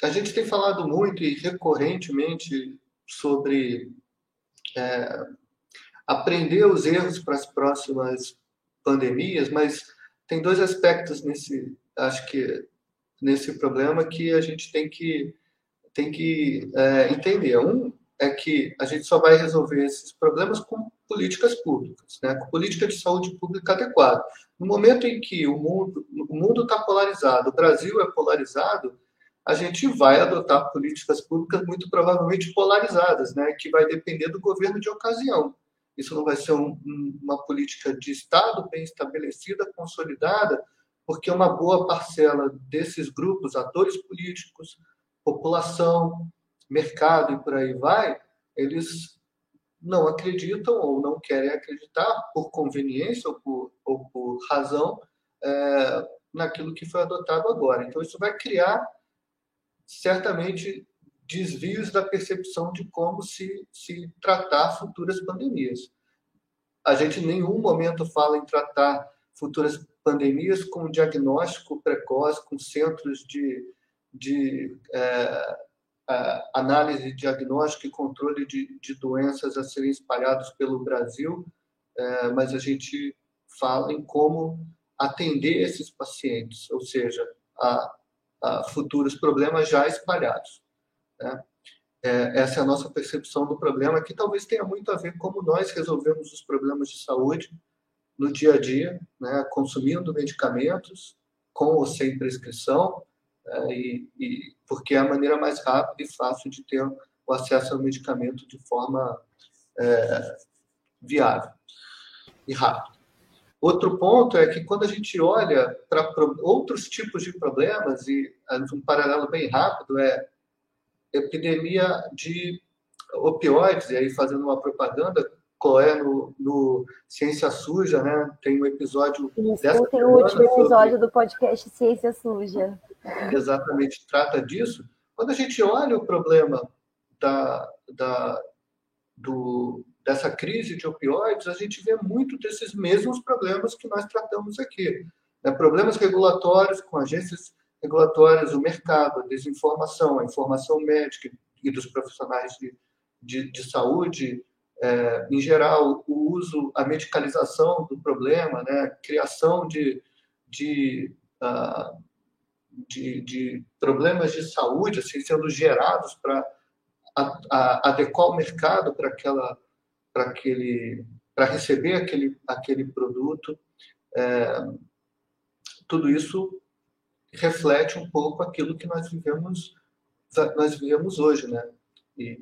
a gente tem falado muito e recorrentemente sobre é, aprender os erros para as próximas pandemias, mas tem dois aspectos nesse, acho que nesse problema que a gente tem que tem que é, entender. Um é que a gente só vai resolver esses problemas com políticas públicas, né? com política de saúde pública adequada. No momento em que o mundo o mundo está polarizado, o Brasil é polarizado, a gente vai adotar políticas públicas muito provavelmente polarizadas, né? que vai depender do governo de ocasião. Isso não vai ser um, uma política de Estado bem estabelecida, consolidada, porque uma boa parcela desses grupos, atores políticos, população, mercado e por aí vai, eles não acreditam ou não querem acreditar por conveniência ou por, ou por razão é, naquilo que foi adotado agora. Então, isso vai criar certamente desvios da percepção de como se, se tratar futuras pandemias. A gente em nenhum momento fala em tratar futuras pandemias com diagnóstico precoce, com centros de, de é, análise, diagnóstico e controle de, de, doenças a serem espalhados pelo Brasil, é, mas a gente fala em como atender esses pacientes, ou seja, a futuros problemas já espalhados. Né? É, essa é a nossa percepção do problema, que talvez tenha muito a ver com como nós resolvemos os problemas de saúde no dia a dia, né? consumindo medicamentos com ou sem prescrição, é, e, e, porque é a maneira mais rápida e fácil de ter o acesso ao medicamento de forma é, viável e rápida. Outro ponto é que quando a gente olha para outros tipos de problemas, e um paralelo bem rápido é epidemia de opioides, e aí fazendo uma propaganda, Chloé no, no Ciência Suja, né? Tem um episódio Isso, dessa tem o último episódio sobre... do podcast Ciência Suja. Exatamente, trata disso. Quando a gente olha o problema da, da, do, dessa crise de opioides, a gente vê muito desses mesmos problemas que nós tratamos aqui. Né? Problemas regulatórios com agências regulatórias, o mercado, a desinformação, a informação médica e dos profissionais de, de, de saúde, é, em geral, o uso, a medicalização do problema, né? a criação de, de, uh, de, de, problemas de saúde assim, sendo gerados para adequar o mercado para aquela para aquele para receber aquele aquele produto é, tudo isso reflete um pouco aquilo que nós vivemos nós vivemos hoje né e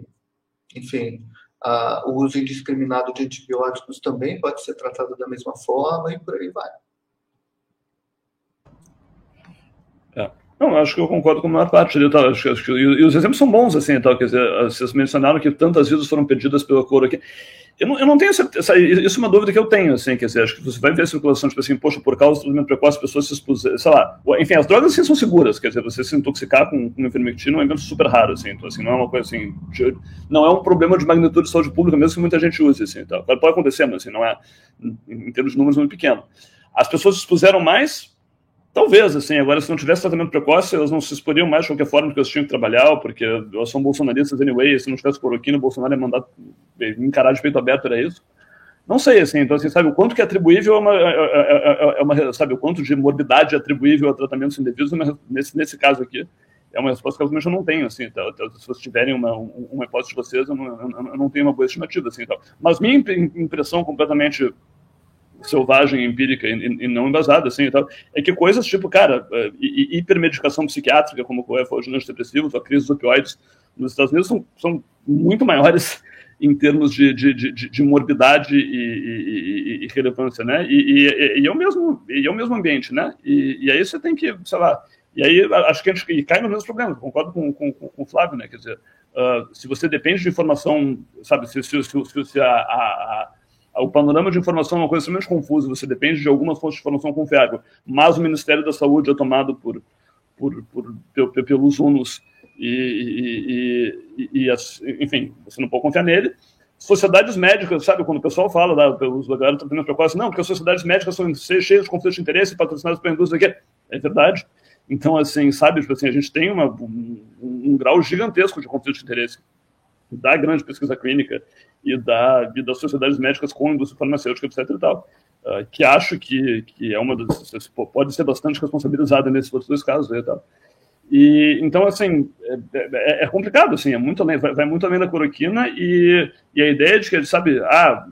enfim a, o uso indiscriminado de antibióticos também pode ser tratado da mesma forma e por aí vai é. Não, acho que eu concordo com a maior parte ali, tá? acho, acho que, e, e, os exemplos são bons, assim, tal, quer dizer, vocês mencionaram que tantas vidas foram perdidas pela cor aqui. Eu não, eu não tenho certeza, isso é uma dúvida que eu tenho, assim, quer dizer, acho que você vai ver a circulação, tipo assim, poxa, por causa do tratamento precoce, as pessoas se expuseram, sei lá, enfim, as drogas assim são seguras, quer dizer, você se intoxicar com, com ivermectina é um evento super raro, assim, então, assim, não é uma coisa assim, de, não é um problema de magnitude de saúde pública, mesmo que muita gente use, assim, tal. Pode acontecer, mas, assim, não é, em termos de números, muito pequeno. As pessoas se expuseram mais Talvez, assim, agora se não tivesse tratamento precoce, elas não se exporiam mais de qualquer forma porque elas tinham que trabalhar, porque elas são bolsonaristas anyway, se não tivesse cloroquina, o Bolsonaro ia mandar encarar de peito aberto, era isso. Não sei, assim, então, assim, sabe, o quanto que é atribuível é uma, é, é, é uma sabe, o quanto de morbidade é atribuível a tratamentos indevidos, nesse, nesse caso aqui, é uma resposta que eu não tenho, assim, tá, tá, se vocês tiverem uma, uma hipótese de vocês, eu não, eu não tenho uma boa estimativa, assim, tal. Mas minha impressão completamente selvagem, empírica e, e, não embasada, assim, e tal, é que coisas tipo, cara, é, hipermedicação psiquiátrica, como o foi os antidepressivos, a crise dos opioides nos Estados Unidos são, são muito maiores em termos de, de, de, de morbidade e, e, e, relevância, né? E, é o mesmo, e é o mesmo ambiente, né? E, aí você tem que, sei lá, e aí acho que a gente cai nos mesmos problemas, concordo com, com, com o Flávio, né? Quer dizer, uh, se você depende de informação, sabe, se, se, se, se a, a o panorama de informação é uma coisa extremamente confusa, você depende de algumas fontes de informação confiável, mas o Ministério da Saúde é tomado por, por, por, por pelos UNOS e, e, e, e, enfim, você não pode confiar nele. Sociedades médicas, sabe, quando o pessoal fala da, pelos lugares de tratamento precoce, não, porque as sociedades médicas são cheias de conflitos de interesse, patrocinadas pela indústria, aqui. é verdade. Então, assim, sabe, tipo assim, a gente tem uma, um, um grau gigantesco de conflito de interesse da grande pesquisa clínica e, da, e das sociedades médicas com a indústria farmacêutica, etc. E tal, uh, que acho que, que é uma das. pode ser bastante responsabilizada nesses outros dois casos e tal. E, então, assim, é, é, é, complicado, assim, é muito além, vai, vai, muito além da cloroquina e, e a ideia de que, sabe, ah,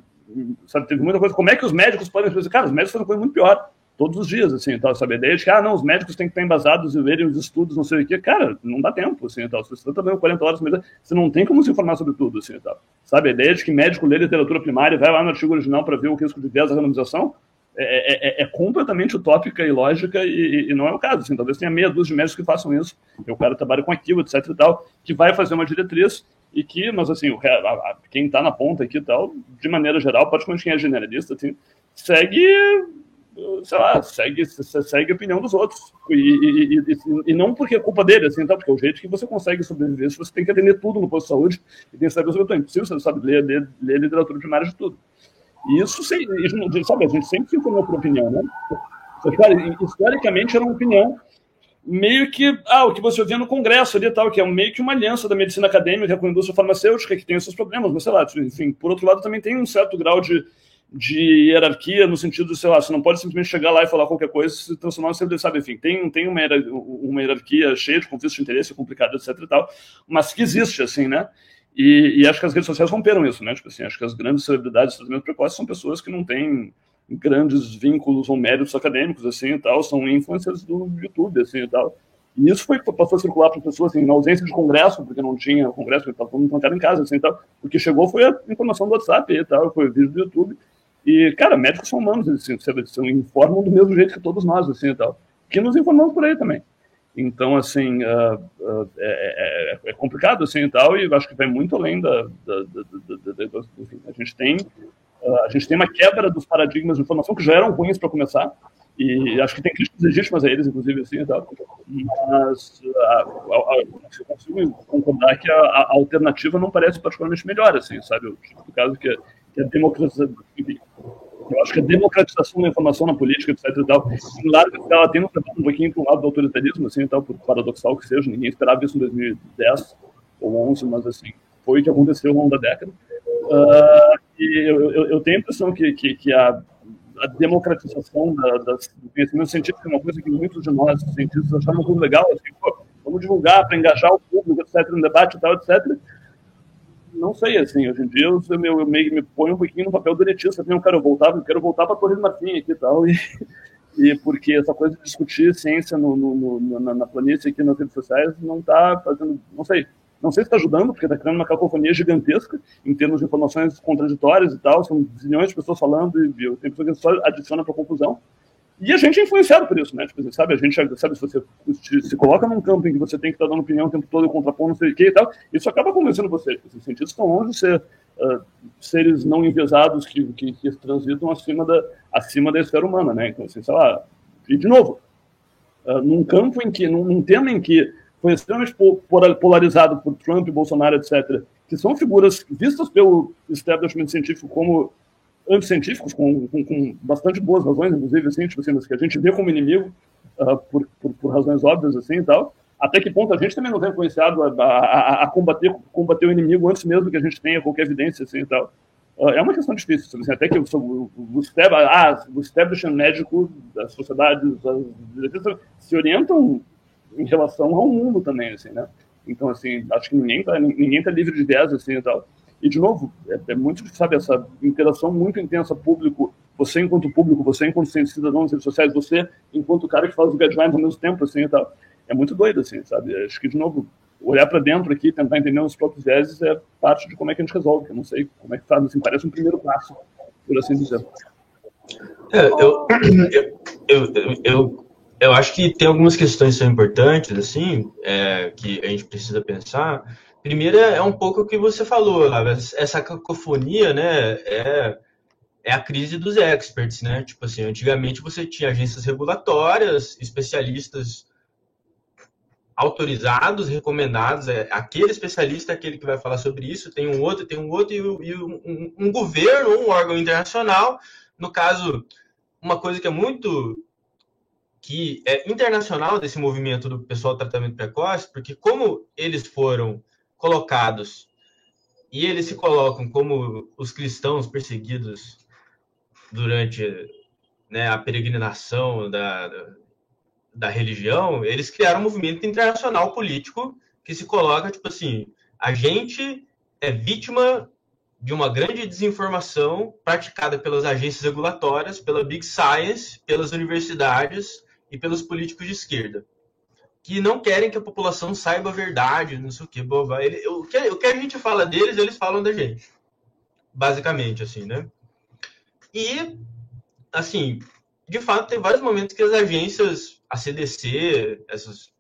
sabe, teve muita coisa, como é que os médicos podem fazer? Cara, os médicos fazem coisa muito pior todos os dias, assim, tal, sabe? De que, ah, não, os médicos têm que estar embasados e verem os estudos, não sei o quê. Cara, não dá tempo, assim, tal. Você está trabalhando 40 horas, você não tem como se informar sobre tudo, assim, tal. Sabe? A ideia de que médico lê literatura primária e vai lá no artigo original para ver o risco de viés da randomização é, é, é, é, completamente utópica e lógica e, e, não é o caso, assim. Talvez tenha meia dúzia de médicos que façam isso. E o cara trabalha com aquilo, etc e tal, que vai fazer uma diretriz e que, mas assim, quem está na ponta aqui e tal, de maneira geral, praticamente quem é generalista, assim, segue sei lá, segue, segue a opinião dos outros. E, e, e, e, não porque é culpa dele, assim, tá? porque é o jeito que você consegue sobreviver se você tem que atender tudo no posto de saúde e tem que saber sobre. É impossível, você sabe ler, ler, ler literatura primária de tudo. E isso, sabe, a gente sempre se informou por opinião, né? Historicamente era uma opinião meio que, ah, o que você ouvia no Congresso ali e tal, que é meio que uma aliança da medicina acadêmica com a indústria farmacêutica, que tem esses problemas, mas sei lá, enfim, por outro lado também tem um certo grau de de hierarquia no sentido sei lá, você não pode simplesmente chegar lá e falar qualquer coisa e se transformar em sabe, enfim, tem, tem uma, uma hierarquia cheia de conflitos de interesse, complicada, etc e tal, mas que existe, assim, né? E, e, acho que as redes sociais romperam isso, né? Tipo assim, acho que as grandes celebridades de tratamento precoce são pessoas que não têm grandes vínculos ou méritos acadêmicos, assim, e tal, são influencers do YouTube, assim, e tal. E isso foi passou a circular para pessoas, assim, na ausência de congresso, porque não tinha congresso, estava todo mundo em casa, assim, tal. O que chegou foi a informação do WhatsApp e tal, foi o vídeo do YouTube. E, cara, médicos são humanos, eles, assim, eles informam do mesmo jeito que todos nós, assim, e tal. Que nos informamos por aí também. Então, assim, uh, uh, é, é, é, complicado, assim, e tal, e acho que vai muito além da... da, da, da, da a gente tem... Uh, a gente tem uma quebra dos paradigmas de informação que já eram ruins para começar, e acho que tem críticas legítimas a eles, inclusive, assim, e tal. mas eu consigo concordar que a, a, alternativa não parece particularmente melhor, assim, sabe? O tipo caso que, que a democratização, eu acho que a democratização da informação na política, etc e tal, em larga escala tem um pouquinho para o lado do autoritarismo, assim, tal, por paradoxal que seja, ninguém esperava isso em 2010 ou 11, mas, assim, foi o que aconteceu ao longo da década. Uh, e eu, eu, eu, tenho a impressão que, que, que a, a democratização da, das, do conhecimento científico é uma coisa que muitos de nós, cientistas, acharam muito legal, assim, pô, vamos divulgar para engajar o público, etc, no debate e tal, etc não sei, assim, hoje em dia eu, eu, eu meio me ponho um pouquinho no papel do elitista, assim, eu quero voltar, eu quero voltar para a Torre do Marfim aqui e tal, e, porque essa coisa de discutir ciência no, no, no, na, na planície aqui nas redes sociais não está fazendo, não sei, não sei se está ajudando, porque está criando uma cacofonia gigantesca em termos de informações contraditórias e tal, são zilhões de pessoas falando e tenho pessoas que só adiciona para confusão, E a gente é influenciado por isso, né? Tipo, sabe, a gente, sabe, se você se coloca num campo em que você tem que estar dando opinião o tempo todo, contrapor, não sei o que e tal, isso acaba convencendo você. Tipo, os cientistas estão longe de ser uh, seres não enviesados que, que, que, transitam acima da, acima da esfera humana, né? Então, assim, sei lá, e de novo, uh, num campo em que, num, num tema em que foi extremamente polarizado por Trump, Bolsonaro, etc., que são figuras vistas pelo establishment científico como anticientíficos, com, com, com, bastante boas razões, inclusive, assim, tipo assim, que a gente vê como inimigo uh, por, por, por, razões óbvias, assim, e tal. Até que ponto a gente também não tem influenciado a, a, a, combater, combater o inimigo antes mesmo que a gente tenha qualquer evidência, assim, e tal. Uh, é uma questão difícil, assim, até que o, o, o, ah, o establishment médico, as sociedades, as, se orientam em relação ao mundo também, assim, né? Então, assim, acho que ninguém tá, ninguém tá livre de ideias, assim, e tal. E, de novo, é, é muito, sabe, essa interação muito intensa público, você enquanto público, você enquanto cidadão nas redes sociais, você enquanto cara que faz os guidelines ao mesmo tempo, assim, e tal. É muito doido, assim, sabe? Acho que, de novo, olhar para dentro aqui, tentar entender os próprios vezes é parte de como é que a gente resolve. Eu não sei como é que faz, assim, parece um primeiro passo, por assim dizer. É, eu, eu, eu, eu, eu acho que tem algumas questões que são importantes, assim, é, que a gente precisa pensar. Primeiro é um pouco o que você falou, essa cacofonia, né, é, é a crise dos experts, né? Tipo assim, antigamente você tinha agências regulatórias, especialistas autorizados, recomendados, é, aquele especialista é aquele que vai falar sobre isso, tem um outro, tem um outro, e, e um, um, governo, um órgão internacional, no caso, uma coisa que é muito que é internacional desse movimento do pessoal do tratamento precoce, porque como eles foram colocados. E eles se colocam como os cristãos perseguidos durante né, a peregrinação da, da religião, eles criaram um movimento internacional político que se coloca, tipo assim, a gente é vítima de uma grande desinformação praticada pelas agências regulatórias, pela Big Science, pelas universidades e pelos políticos de esquerda que não querem que a população saiba a verdade, não sei o que, boba. Ele, o, que, o que a gente fala deles, eles falam da gente. Basicamente, assim, né? E, assim, de fato, tem vários momentos que as agências, a CDC, essas.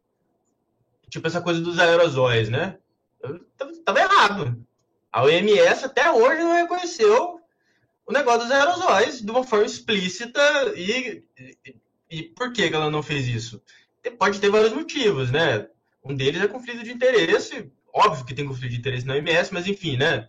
Tipo essa coisa dos aerosóis, né? Tava errado. A OMS até hoje não reconheceu o negócio dos aerosóis de uma forma explícita e, e, e por que ela não fez isso? Pode ter vários motivos, né? Um deles é conflito de interesse. Óbvio que tem conflito de interesse na OMS, mas enfim, né?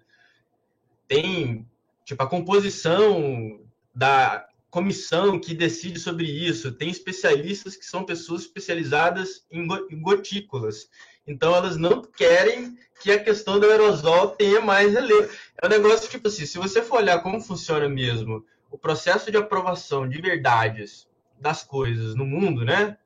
Tem, tipo, a composição da comissão que decide sobre isso. Tem especialistas que são pessoas especializadas em gotículas. Então, elas não querem que a questão do aerosol tenha mais relevo. É um negócio, tipo assim, se você for olhar como funciona mesmo o processo de aprovação de verdades das coisas no mundo, né?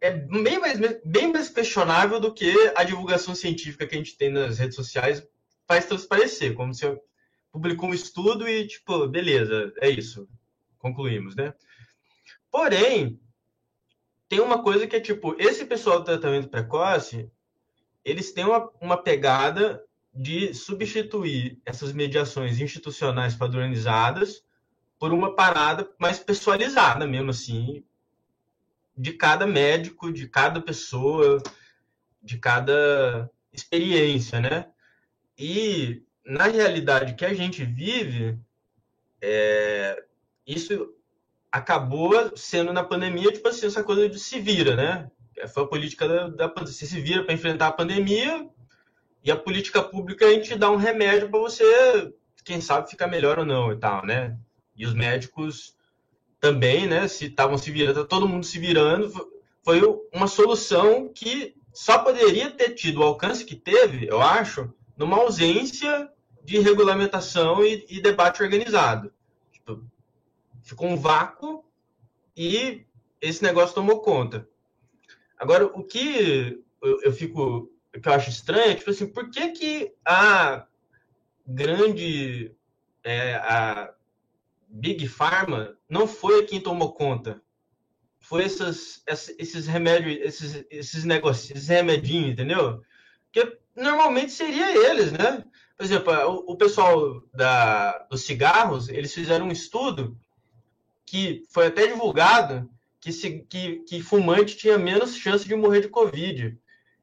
É bem mais, bem mais questionável do que a divulgação científica que a gente tem nas redes sociais faz transparecer, como se publicou um estudo e, tipo, beleza, é isso, concluímos, né? Porém, tem uma coisa que é, tipo, esse pessoal do tratamento precoce, eles têm uma, uma pegada de substituir essas mediações institucionais padronizadas por uma parada mais pessoalizada mesmo, assim, de cada médico, de cada pessoa, de cada experiência, né? E na realidade que a gente vive, é, isso acabou sendo na pandemia, tipo assim, essa coisa de se vira, né? Foi a política da, da você se vira para enfrentar a pandemia e a política pública a gente dá um remédio para você, quem sabe, ficar melhor ou não e tal, né? E os médicos também, né? Se estavam se virando, tá todo mundo se virando, foi uma solução que só poderia ter tido o alcance que teve, eu acho, numa ausência de regulamentação e, e debate organizado. Tipo, ficou um vácuo e esse negócio tomou conta. Agora, o que eu, eu fico, o que eu acho estranho é, tipo assim, por que que a grande, é, a Big Pharma não foi quem tomou conta. Foi esses, esses remédios, esses, esses negócios, esses remedinhos, entendeu? Porque normalmente seria eles, né? Por exemplo, o, o pessoal da, dos cigarros, eles fizeram um estudo que foi até divulgado que, se, que, que fumante tinha menos chance de morrer de Covid.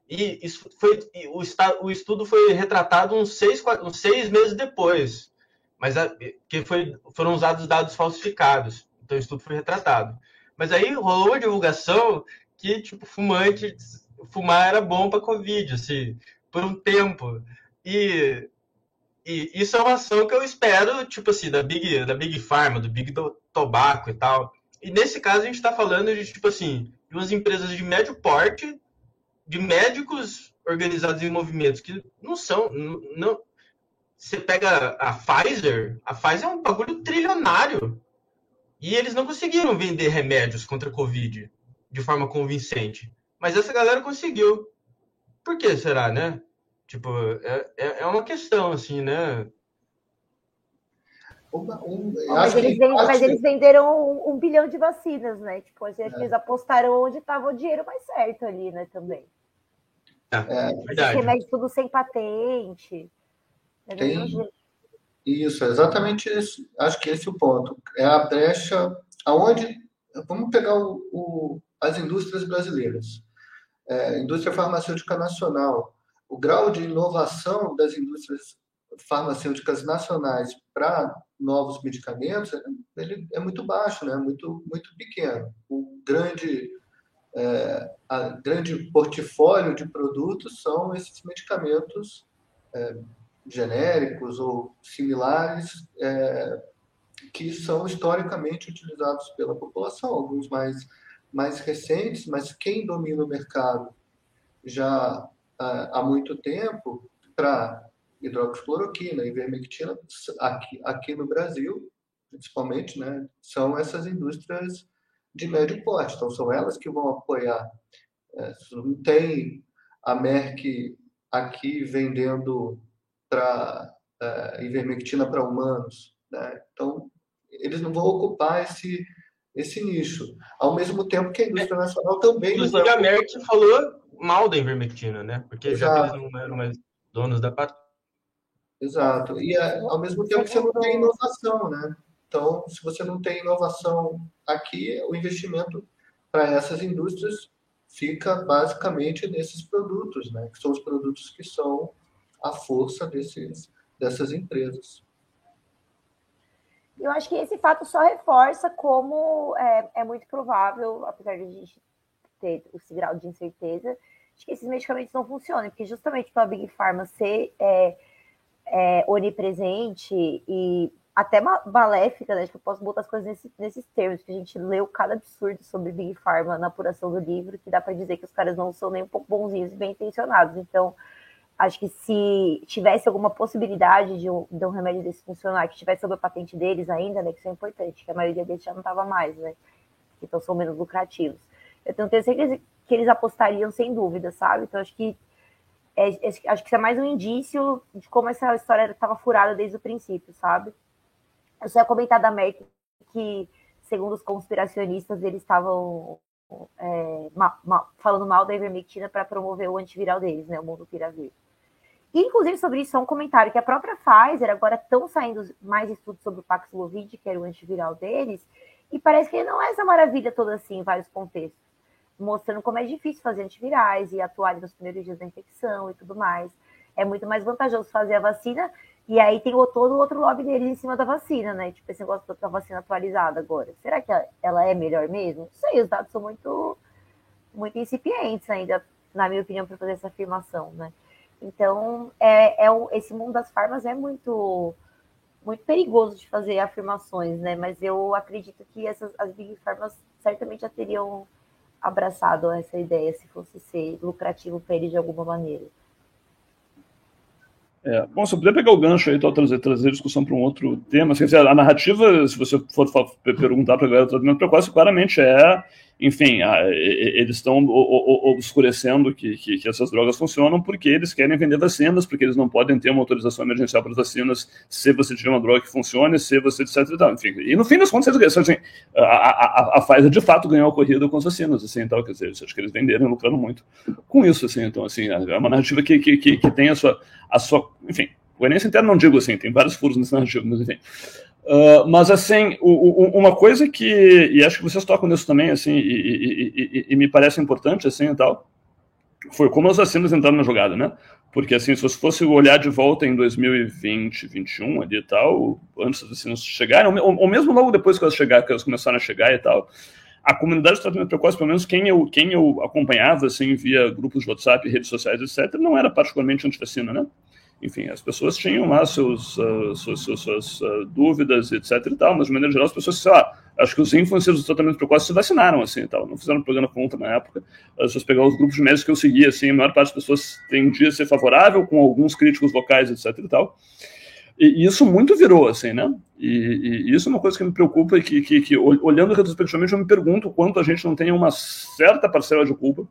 E isso foi, o, o estudo foi retratado uns seis, uns seis meses depois, mas a, que foi, foram usados dados falsificados. Então o estudo foi retratado. Mas aí rolou a divulgação que tipo fumante fumar era bom para Covid, assim, por um tempo. E, e isso é uma ação que eu espero, tipo assim, da Big, da Big Pharma, do Big Tobacco e tal. E nesse caso a gente está falando de, tipo assim, de umas empresas de médio porte, de médicos organizados em movimentos que não são. Não, você pega a Pfizer, a Pfizer é um bagulho trilionário. E eles não conseguiram vender remédios contra a Covid de forma convincente. Mas essa galera conseguiu. Por que será, né? Tipo, é, é, é uma questão, assim, né? Uma, um, mas, eles vend, mas, eles venderam um, um, bilhão de vacinas, né? Tipo, acho que eles apostaram onde estava o dinheiro mais certo ali, né? Também. É, é verdade. Remédio tudo sem patente. É Tem... Isso, é exatamente isso. Acho que esse é o ponto. É a brecha aonde. Vamos pegar o, o as indústrias brasileiras. É, indústria farmacêutica nacional. O grau de inovação das indústrias farmacêuticas nacionais para novos medicamentos ele é muito baixo, né? muito, muito pequeno. O grande, é, a grande portfólio de produtos são esses medicamentos é, genéricos ou similares é, que são historicamente utilizados pela população, alguns mais, mais recentes, mas quem domina o mercado já há muito tempo para hidroxicloroquina, ivermectina, aqui, aqui no Brasil, principalmente, né, são essas indústrias de médio porte. Então, são elas que vão apoiar. É, não tem a Merck aqui vendendo para é, ivermectina para humanos. Né? Então, eles não vão ocupar esse, esse nicho. Ao mesmo tempo que a indústria nacional também. Inclusive, a Merck falou mal da ivermectina, né? Porque Exato. já que eles não eram mais donos da parte. Exato. E é, ao mesmo tempo você não tem inovação, né? Então, se você não tem inovação aqui, o investimento para essas indústrias fica basicamente nesses produtos, né? Que são os produtos que são a força desses, dessas empresas. Eu acho que esse fato só reforça como é, é muito provável, apesar de a gente ter esse grau de incerteza, de que esses medicamentos não funcionem, porque justamente pela Big Pharma ser é, é, onipresente e até maléfica, né? Tipo, eu posso botar as coisas nesse, nesses termos, que a gente leu cada absurdo sobre Big Pharma na apuração do livro, que dá para dizer que os caras não são nem um pouco bonzinhos e bem intencionados. Então, acho que se tivesse alguma possibilidade de um, de um remédio desse funcionar, que tivesse sob a patente deles ainda, né, que isso é importante, que a maioria deles já não estava mais, né, então são menos lucrativos. Eu tenho certeza que eles apostariam sem dúvida, sabe? Então acho que é, é, acho que isso é mais um indício de como essa história estava furada desde o princípio, sabe? Eu só ia comentar da Merck que, segundo os conspiracionistas, eles estavam é, ma, ma, falando mal da ivermectina para promover o antiviral deles, né, o mundo piravir. Inclusive, sobre isso, é um comentário que a própria Pfizer, agora estão saindo mais estudos sobre o Paxlovid, que era o antiviral deles, e parece que não é essa maravilha toda assim, em vários contextos, mostrando como é difícil fazer antivirais e atuar nos primeiros dias da infecção e tudo mais. É muito mais vantajoso fazer a vacina, e aí tem todo o outro lobby deles em cima da vacina, né? Tipo, esse negócio da vacina atualizada agora. Será que ela é melhor mesmo? Não sei, os dados são muito, muito incipientes ainda, na minha opinião, para fazer essa afirmação, né? Então, é, é esse mundo das farmas é muito muito perigoso de fazer afirmações, né? Mas eu acredito que essas as big farmas certamente já teriam abraçado essa ideia se fosse ser lucrativo para eles de alguma maneira. É, bom, se eu puder pegar o gancho aí, então, trazer, trazer a discussão para um outro tema, assim, a narrativa, se você for perguntar para a galera do tratamento precoce, claramente é enfim, eles estão obscurecendo que, que, que, essas drogas funcionam porque eles querem vender vacinas, porque eles não podem ter uma autorização emergencial para as vacinas se você tiver uma droga que funcione, se você etc. E, tal. Enfim, e no fim das contas, assim, a, a, a Pfizer de fato ganhou a corrida com as vacinas, assim, então, quer dizer, acho que eles venderam lucrando muito com isso, assim, então, assim, é uma narrativa que, que, que, que tem a sua, a sua, enfim, coerência interna não digo assim, tem vários furos nessa narrativa, mas enfim. Uh, mas, assim, o, o, uma coisa que, e acho que vocês tocam nisso também, assim, e, e, e, me parece importante, assim, e tal, foi como as vacinas entraram na jogada, né? Porque, assim, se você fosse olhar de volta em 2020, 2021 ali e tal, antes das vacinas chegarem, ou, ou mesmo logo depois que elas chegaram, que elas começaram a chegar e tal, a comunidade de tratamento precoce, pelo menos quem eu, quem eu acompanhava, assim, via grupos de WhatsApp, redes sociais, etc., não era particularmente anti-vacina, né? Enfim, as pessoas tinham lá seus, uh, suas, uh, dúvidas, etc e tal, mas de maneira geral as pessoas, sei lá, acho que os influencers do tratamento precoce se vacinaram, assim, e tal, não fizeram programa contra na época, as pessoas pegaram os grupos de médicos que eu seguia, assim, a maior parte das pessoas tendia a ser favorável, com alguns críticos locais, etc e tal, e, e isso muito virou, assim, né, e, e, isso é uma coisa que me preocupa e que, que, que, olhando retrospectivamente, eu me pergunto quanto a gente não tem uma certa parcela de culpa,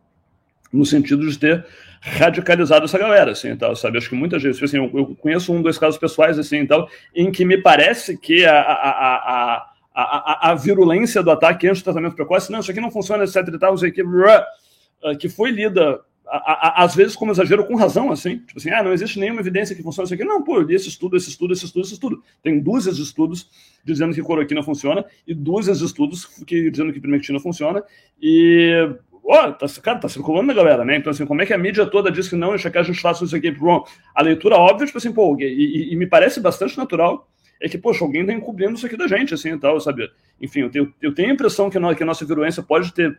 no sentido de ter radicalizado essa galera, assim, então, sabe? Acho que muita gente, assim, eu, eu, conheço um, dois casos pessoais, assim, então, em que me parece que a, a, a, a, a virulência do ataque antes do tratamento precoce, não, isso aqui não funciona, etc e tal, não sei o que, foi lida às vezes como exagero com razão, assim, tipo assim, ah, não existe nenhuma evidência que funcione isso aqui. Não, pô, eu li esse estudo, esse estudo, esse estudo, esse estudo. Tem dúzias de estudos dizendo que cloroquina funciona e dúzias de estudos que, dizendo que ivermectina funciona e oh, tá, cara, tá circulando na galera, né? Então, assim, como é que a mídia toda diz que não, deixa que a gente faça isso aqui pro A leitura óbvia, tipo assim, pô, e, e, e, me parece bastante natural, é que, poxa, alguém tá encobrindo isso aqui da gente, assim, e tal, sabe? Enfim, eu tenho, eu tenho a impressão que, que a nossa virulência pode ter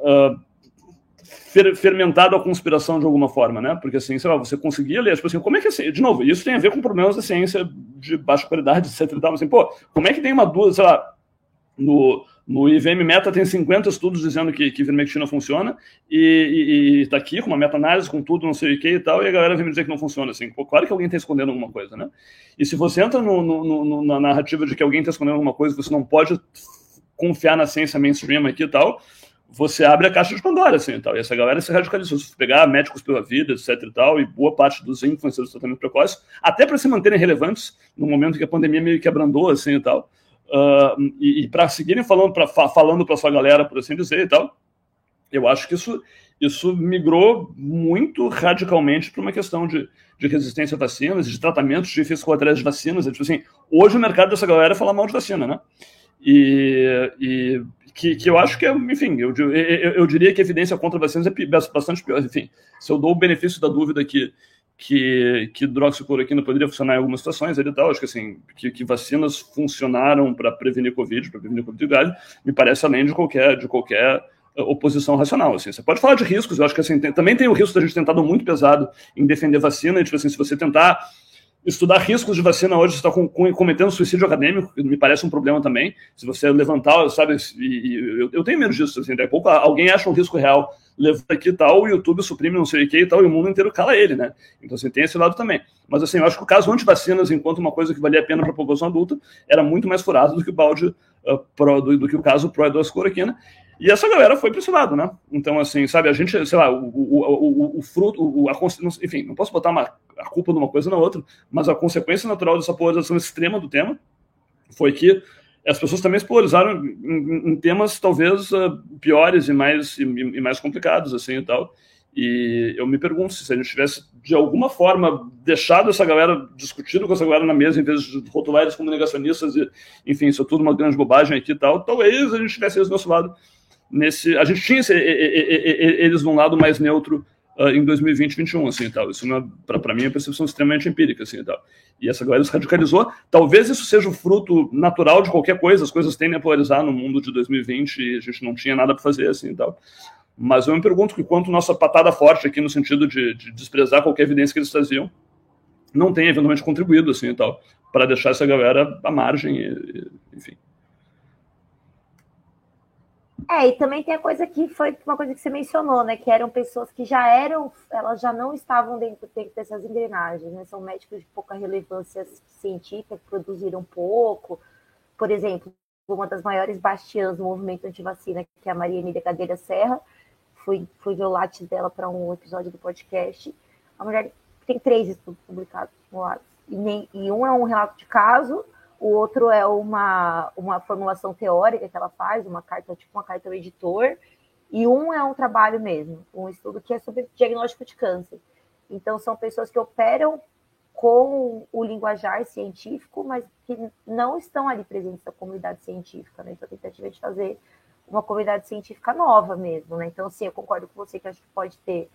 uh, fer, fermentado a conspiração de alguma forma, né? Porque, assim, sei lá, você conseguia ler, tipo assim, como é que, assim, de novo, isso tem a ver com problemas da ciência de baixa qualidade, etc e tal, assim, pô, como é que tem uma dúvida, sei lá, no no IVM Meta tem 50 estudos dizendo que, que ivermectina funciona, e, está aqui com uma meta-análise, com tudo, não sei o que e tal, e a galera vem me dizer que não funciona. Assim, pô, claro que alguém está escondendo alguma coisa, né? E se você entra no, no, no, na narrativa de que alguém está escondendo alguma coisa, você não pode confiar na ciência mainstream aqui e tal, você abre a caixa de Pandora, assim, e tal. E essa galera se radicalizou. Se pegar médicos pela vida, etc e tal, e boa parte dos influencers do tratamento precoce, até para se manterem relevantes no momento que a pandemia meio que abrandou, assim, e tal, uh, e, e para seguirem falando para falando para sua galera, por assim dizer e tal, eu acho que isso, isso migrou muito radicalmente para uma questão de, de resistência a vacinas, de tratamentos de efeitos colaterais de vacinas. É, tipo assim, hoje o mercado dessa galera é falar mal de vacina, né? E, e que, que eu acho que é, enfim, eu, eu, eu diria que a evidência contra vacinas é bastante pior. Enfim, se eu dou o benefício da dúvida que que, que hidroxicloroquina poderia funcionar em algumas situações e tal. Acho que assim, que, que vacinas funcionaram para prevenir Covid, para prevenir Covid grave, me parece além de qualquer, de qualquer eh, oposição racional. Assim. Você pode falar de riscos, eu acho que assim, tem, também tem o risco da gente tentado muito pesado em defender vacina, tipo assim, se você tentar estudar riscos de vacina hoje, está com, com, cometendo suicídio acadêmico, que me parece um problema também. Se você levantar, sabe, e, e, eu, eu, tenho medo disso, assim, daqui a pouco alguém acha um risco real, levanta aqui tal, o YouTube suprime não sei o que e tal, e o mundo inteiro cala ele, né? Então, assim, tem esse lado também. Mas, assim, eu acho que o caso anti-vacinas, enquanto uma coisa que valia a pena para a população adulta, era muito mais furado do que o balde uh, pro, do, do, que o caso pró-hidroxicloroquina. E essa galera foi para esse lado, né? Então, assim, sabe, a gente, sei lá, o, o, o, o fruto, o, a, enfim, não posso botar uma, a culpa numa coisa na outra, mas a consequência natural dessa polarização extrema do tema foi que as pessoas também se polarizaram em, em temas talvez uh, piores e mais, e, e, mais complicados, assim, e tal. E eu me pergunto se a gente tivesse, de alguma forma, deixado essa galera, discutindo com essa galera na mesa, em vez de rotular eles como negacionistas, e, enfim, isso é tudo uma grande bobagem aqui e tal, talvez a gente tivesse eles do nosso lado nesse. A gente tinha esse, eles num lado mais neutro uh, em 2020, 2021, assim e tal. Isso, para mim, é uma percepção extremamente empírica, assim e tal. E essa galera se radicalizou. Talvez isso seja o fruto natural de qualquer coisa, as coisas tendem a polarizar no mundo de 2020 e a gente não tinha nada para fazer, assim e tal. Mas eu me pergunto que quanto nossa patada forte aqui, no sentido de, de desprezar qualquer evidência que eles traziam, não tem eventualmente contribuído, assim e tal, para deixar essa galera à margem, e, enfim. É, e também tem a coisa que foi uma coisa que você mencionou, né? Que eram pessoas que já eram, elas já não estavam dentro, dentro dessas engrenagens, né? São médicos de pouca relevância científica, que produziram pouco. Por exemplo, uma das maiores bastiãs do movimento antivacina, que é a Maria Emília Cadeira Serra, fui, fui ver o dela para um episódio do podcast. A mulher tem três estudos publicados no. E, nem, e um é um relato de caso, o outro é uma, uma formulação teórica que ela faz, uma carta, tipo uma carta ao editor, e um é um trabalho mesmo, um estudo que é sobre diagnóstico de câncer. Então, são pessoas que operam com o linguajar científico, mas que não estão ali presentes na comunidade científica, né? Então, a tentativa é de fazer uma comunidade científica nova mesmo, né? Então, sim, eu concordo com você que acho que pode ter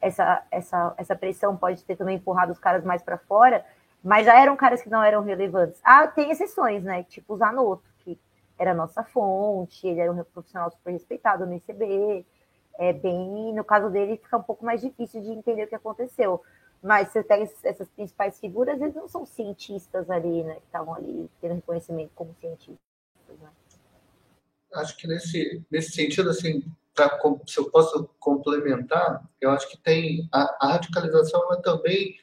essa, essa, essa pressão, pode ter também empurrado os caras mais para fora, mas já eram caras que não eram relevantes. Ah, tem exceções, né? Tipo o Zanotto, que era nossa fonte, ele era um profissional super respeitado no ICB, é bem, no caso dele, fica um pouco mais difícil de entender o que aconteceu. Mas você pega essas principais figuras, eles não são cientistas ali, né? Que estavam ali tendo reconhecimento como cientistas. Né? Acho que nesse, nesse sentido, assim, pra, se eu posso complementar, eu acho que tem a, a radicalização ela também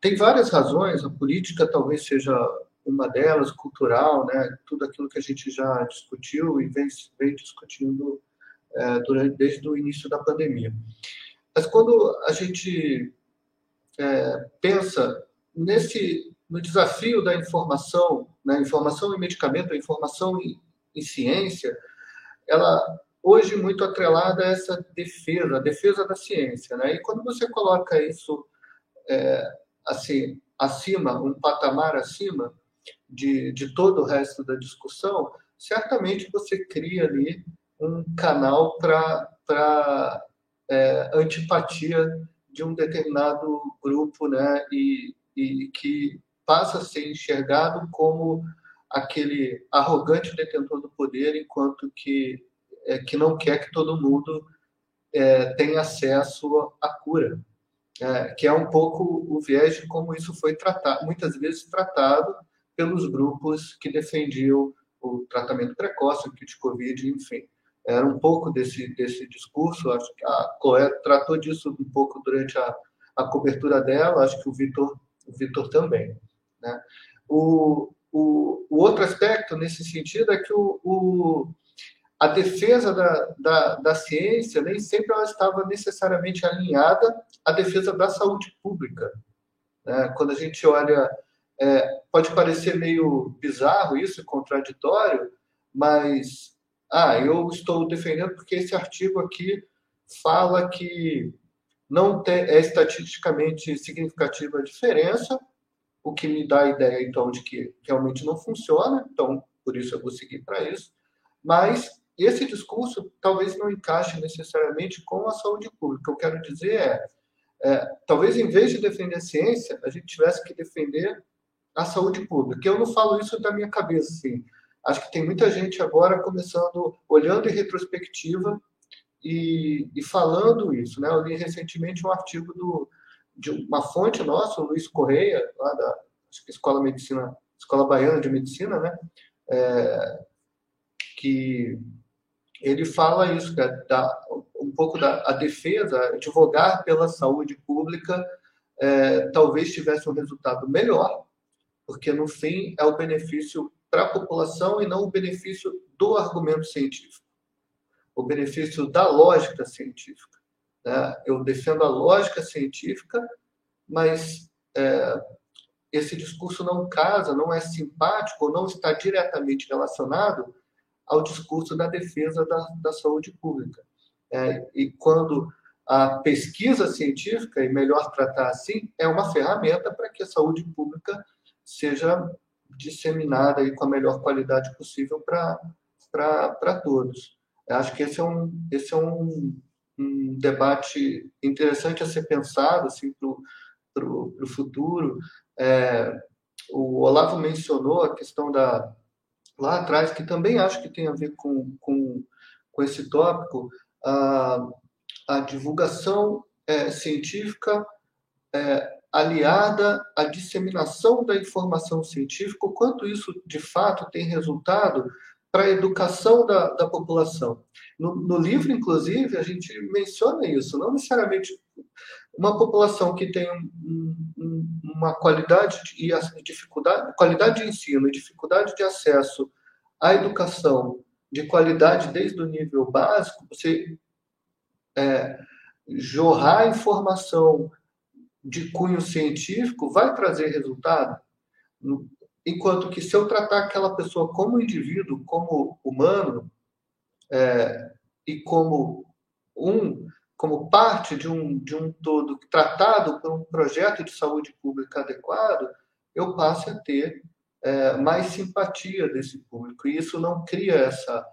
tem várias razões. A política talvez seja uma delas, cultural, né? Tudo aquilo que a gente já discutiu e vem, vem discutindo é, durante desde o início da pandemia. Mas quando a gente é, pensa nesse no desafio da informação, né, informação em medicamento, informação em, em, ciência, ela hoje muito atrelada a essa defesa, a defesa da ciência, né? E quando você coloca isso é, assim acima, um patamar acima de, de todo o resto da discussão, certamente você cria ali um canal para é, antipatia de um determinado grupo, né, e, e que passa a ser enxergado como aquele arrogante detentor do poder, enquanto que é, que não quer que todo mundo é, tenha acesso à cura, é, que é um pouco o viés de como isso foi tratado, muitas vezes tratado pelos grupos que defendiam o tratamento precoce, o kit COVID, enfim era um pouco desse, desse discurso. Acho que a Chloé tratou disso um pouco durante a, a cobertura dela, acho que o Vitor o Vitor também. Né? O, o, o, outro aspecto nesse sentido é que o, o a defesa da, da, da, ciência nem sempre ela estava necessariamente alinhada à defesa da saúde pública. Né? Quando a gente olha, é, pode parecer meio bizarro isso, contraditório, mas ah, eu estou defendendo porque esse artigo aqui fala que não tem, é estatisticamente significativa a diferença, o que me dá a ideia, então, de que realmente não funciona, então, por isso eu vou seguir para isso. Mas esse discurso talvez não encaixe necessariamente com a saúde pública. O que eu quero dizer é, é talvez em vez de defender a ciência, a gente tivesse que defender a saúde pública. Eu não falo isso da minha cabeça, assim. Acho que tem muita gente agora começando, olhando em retrospectiva e, e falando isso. Né? Eu li recentemente um artigo do, de uma fonte nossa, o Luiz Correia, lá da Escola Medicina, Escola Baiana de Medicina, né? É, que ele fala isso, que é da, um pouco da a defesa, advogar pela saúde pública, é, talvez tivesse um resultado melhor, porque no fim é o benefício para a população e não o benefício do argumento científico, o benefício da lógica científica. Né? Eu defendo a lógica científica, mas é, esse discurso não casa, não é simpático, não está diretamente relacionado ao discurso da defesa da, da saúde pública. É, e quando a pesquisa científica, e melhor tratar assim, é uma ferramenta para que a saúde pública seja disseminada aí com a melhor qualidade possível para todos. Eu acho que esse é um, esse é um, um debate interessante a ser pensado assim, para o futuro. É, o Olavo mencionou a questão da lá atrás, que também acho que tem a ver com, com, com esse tópico, a, a divulgação é, científica é, aliada à disseminação da informação científica, o quanto isso de fato tem resultado para a educação da, da população. No, no, livro, inclusive, a gente menciona isso, não necessariamente uma população que tem um, um, uma qualidade e dificuldade, qualidade de ensino dificuldade de acesso à educação de qualidade desde o nível básico, você é, jorrar informação de cunho científico vai trazer resultado, enquanto que se eu tratar aquela pessoa como indivíduo, como humano, é, e como um como parte de um, de um todo tratado por um projeto de saúde pública adequado, eu passe a ter é, mais simpatia desse público. E isso não cria essa,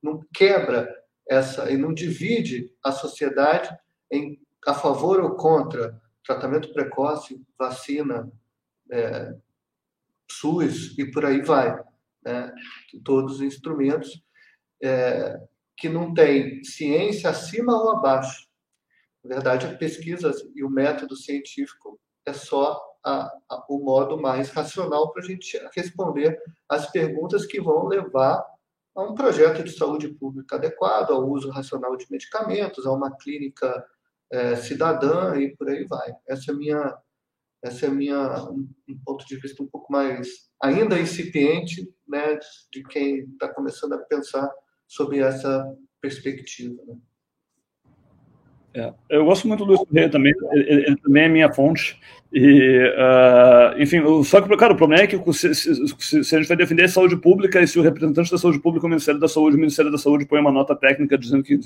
não quebra essa, e não divide a sociedade em a favor ou contra tratamento precoce, vacina, é, SUS e por aí vai. Né? Todos os instrumentos é, que não têm ciência acima ou abaixo. Na verdade, a pesquisa e o método científico é só a, a, o modo mais racional para a gente responder as perguntas que vão levar a um projeto de saúde pública adequado, ao uso racional de medicamentos, a uma clínica é, cidadã e por aí vai. Essa é minha, essa é minha um, ponto de vista um pouco mais ainda incipiente, né, de quem está começando a pensar sobre essa perspectiva. Né? É, eu gosto muito do Luiz Correia também, ele, ele, também é minha fonte. E, uh, enfim, só que, cara, o problema é que se, se, se, a gente vai defender a saúde pública e se o representante da saúde pública, o Ministério da Saúde, o Ministério da Saúde põe uma nota técnica dizendo que.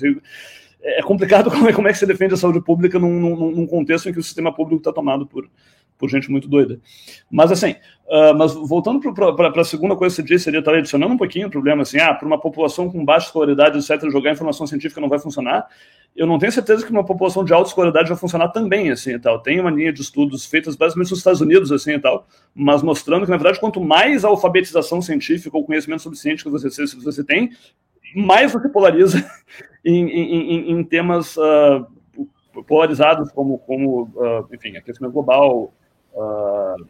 É complicado como é, como é que você defende a saúde pública num, num, num contexto em que o sistema público está tomado por, por gente muito doida. Mas assim, uh, mas voltando para a segunda coisa que você disse, ele estava adicionando um pouquinho o problema, assim, ah, para uma população com baixa escolaridade, etc., jogar informação científica não vai funcionar. Eu não tenho certeza que uma população de alta escolaridade vai funcionar também, assim, e tal. Tem uma linha de estudos feitas basicamente nos Estados Unidos, assim, e tal, mas mostrando que, na verdade, quanto mais alfabetização científica ou conhecimento sobre ciência que você, você tem, mais você polariza em, em, em, em temas uh, polarizados como, como uh, enfim, aquecimento global, uh,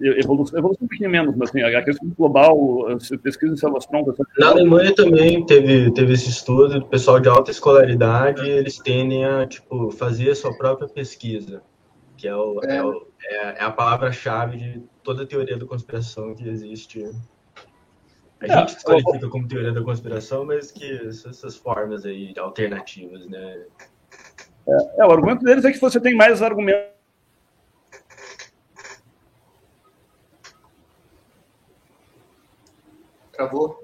evolução, evolução um pouquinho menos, mas assim, a questão global, pesquisa em células troncas. Na Alemanha também teve, teve esse estudo do pessoal de alta escolaridade, eles tendem a tipo, fazer a sua própria pesquisa, que é, o, é. é, o, é, é a palavra-chave de toda a teoria da conspiração que existe. A é, gente desqualifica como teoria da conspiração, mas que essas formas aí alternativas, né? É, é, o argumento deles é que você tem mais argumentos Travou?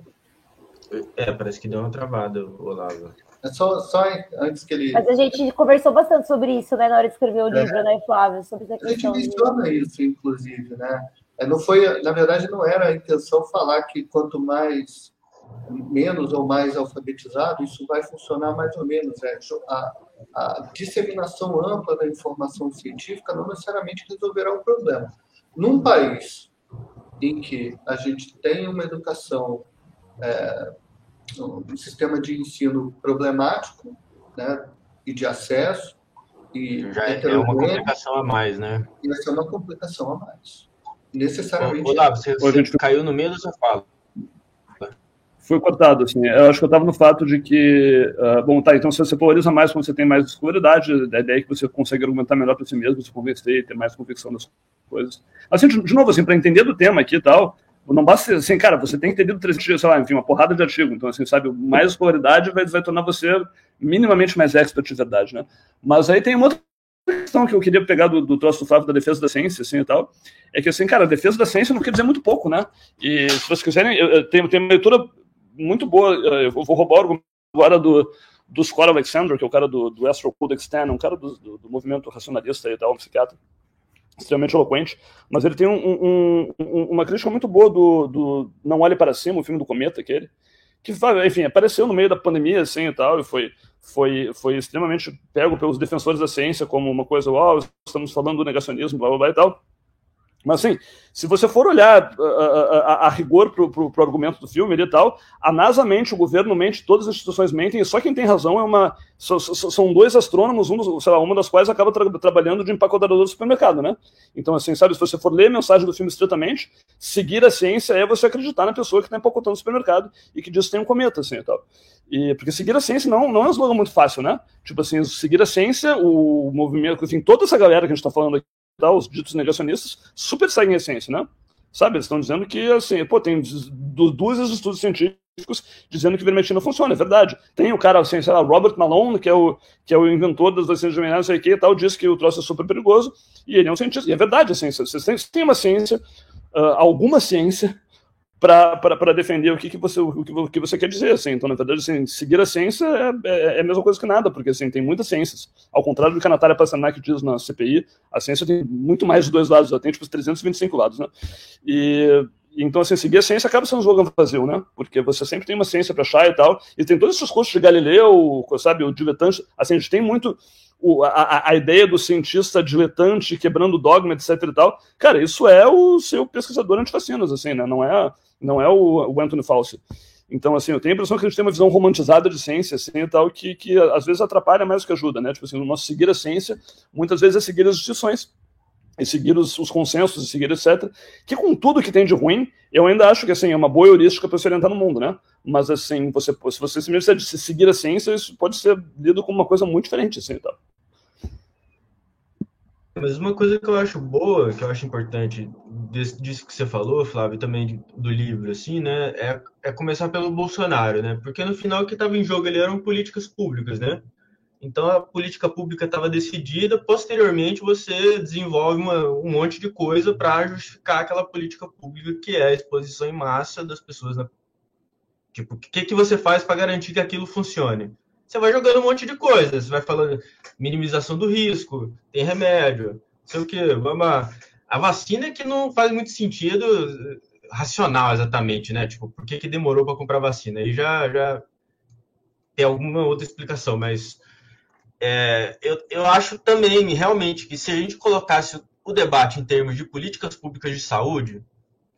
É, parece que deu uma travada, Olavo. É só, só antes que ele. Mas a gente conversou bastante sobre isso, né, na hora de escrever o livro, é. né, Flávio? Sobre essa questão. A gente menciona de... isso, inclusive, né? É, não foi, na verdade, não era a intenção falar que quanto mais menos ou mais alfabetizado, isso vai funcionar mais ou menos. É, a, a disseminação ampla da informação científica não necessariamente resolverá o problema. Num país em que a gente tem uma educação, é, um sistema de ensino problemático, né, e de acesso, e já é uma complicação a mais, né? Essa é uma complicação a mais. Necessariamente. Olá, você, você caiu no meio da sua fala foi cortado, assim. Eu acho que eu estava no fato de que, uh, bom, tá, então você polariza mais quando você tem mais escolaridade, a ideia é que você consegue argumentar melhor para si mesmo, se convencer, ter mais convicção das coisas. Assim, de, de novo, assim, para entender do tema aqui e tal, não basta, assim, cara, você tem que ter lido três, sei lá, enfim, uma porrada de artigo, então, assim, sabe, mais escolaridade vai, vai tornar você minimamente mais expert de verdade, né? Mas aí tem uma outra questão que eu queria pegar do, do troço do Flávio da defesa da ciência, assim, e tal, é que, assim, cara, a defesa da ciência não quer dizer muito pouco, né? E se vocês quiserem, eu, eu tenho, tenho uma leitura muito boa. Eh, eu vou roubar agora do, do Scott Alexander, que é o cara do, do Astro Codex Ten, um cara do, do, do, movimento racionalista e tal, um psiquiatra, extremamente eloquente, mas ele tem um, um, uma crítica muito boa do, do Não Olhe Para Cima, o filme do Cometa, aquele, que, enfim, apareceu no meio da pandemia, assim, e tal, e foi, foi, foi extremamente pego pelos defensores da ciência como uma coisa, uau, estamos falando do negacionismo, blá, blá, blá e tal. Mas assim, se você for olhar a, a, a, a rigor para o argumento do filme e tal, a NASA mente, o governo mente, todas as instituições mentem, e só quem tem razão é uma. So, são dois astrônomos, um sei lá, uma das quais acaba tra trabalhando de empacotador do supermercado, né? Então, assim, sabe, se você for ler a mensagem do filme estritamente, seguir a ciência é você acreditar na pessoa que está empacotando o supermercado e que diz que tem um cometa, assim e tal. E, porque seguir a ciência não, não é um slogan muito fácil, né? Tipo assim, seguir a ciência, o movimento, enfim, toda essa galera que a gente está falando aqui os ditos negacionistas super seguem a ciência, né? Sabe, eles estão dizendo que, assim, pô, tem duas estudos científicos dizendo que vermectina funciona, é verdade. Tem o cara, assim, sei lá, Robert Malone, que é o, que é o inventor das vacinas de não sei que e tal, diz que o troço é super perigoso, e ele é um cientista. E é verdade, assim, vocês têm, têm uma ciência, uh, alguma ciência, para defender o que, que, você, o que, o que você quer dizer. Assim. Então, na verdade, assim, seguir a ciência é, é, é, a mesma coisa que nada, porque assim, tem muitas ciências. Ao contrário do que a Natália Passanak diz na CPI, a ciência tem muito mais de dois lados, ela tem tipo 325 lados. Né? E, então, assim, seguir a ciência acaba sendo um slogan vazio, né? Porque você sempre tem uma ciência para achar e tal. E tem todos esses cursos de Galileu, sabe, o diletante. Assim, a gente tem muito o, a, a, ideia do cientista diletante quebrando dogma, etc e tal. Cara, isso é o seu pesquisador antivacinas, assim, né? Não é não é o, o Anthony Fauci. Então, assim, eu tenho a impressão que a gente tem uma visão romantizada de ciência, assim, e tal, que, que às vezes atrapalha mais do que ajuda, né? Tipo assim, o nosso seguir a ciência, muitas vezes é seguir as instituições, e seguir os, os consensos, e seguir etc. Que com tudo que tem de ruim, eu ainda acho que, assim, é uma boa heurística para se orientar no mundo, né? Mas, assim, você, se você se seguir a ciência, isso pode ser lido como uma coisa muito diferente, assim, e tal. Mas uma coisa que eu acho boa, que eu acho importante disso que você falou, Flávio, também do livro, assim, né, é, é começar pelo Bolsonaro, né? Porque no final o que estava em jogo ali eram políticas públicas, né? Então a política pública estava decidida, posteriormente você desenvolve uma, um monte de coisa para justificar aquela política pública que é a exposição em massa das pessoas. Na... Tipo, o que, que você faz para garantir que aquilo funcione? Você vai jogando um monte de coisas. Você vai falando minimização do risco, tem remédio, sei o quê. Vamos a vacina é que não faz muito sentido racional exatamente, né? Tipo, por que, que demorou para comprar vacina? Aí já, já tem alguma outra explicação, mas é, eu, eu acho também, realmente, que se a gente colocasse o debate em termos de políticas públicas de saúde,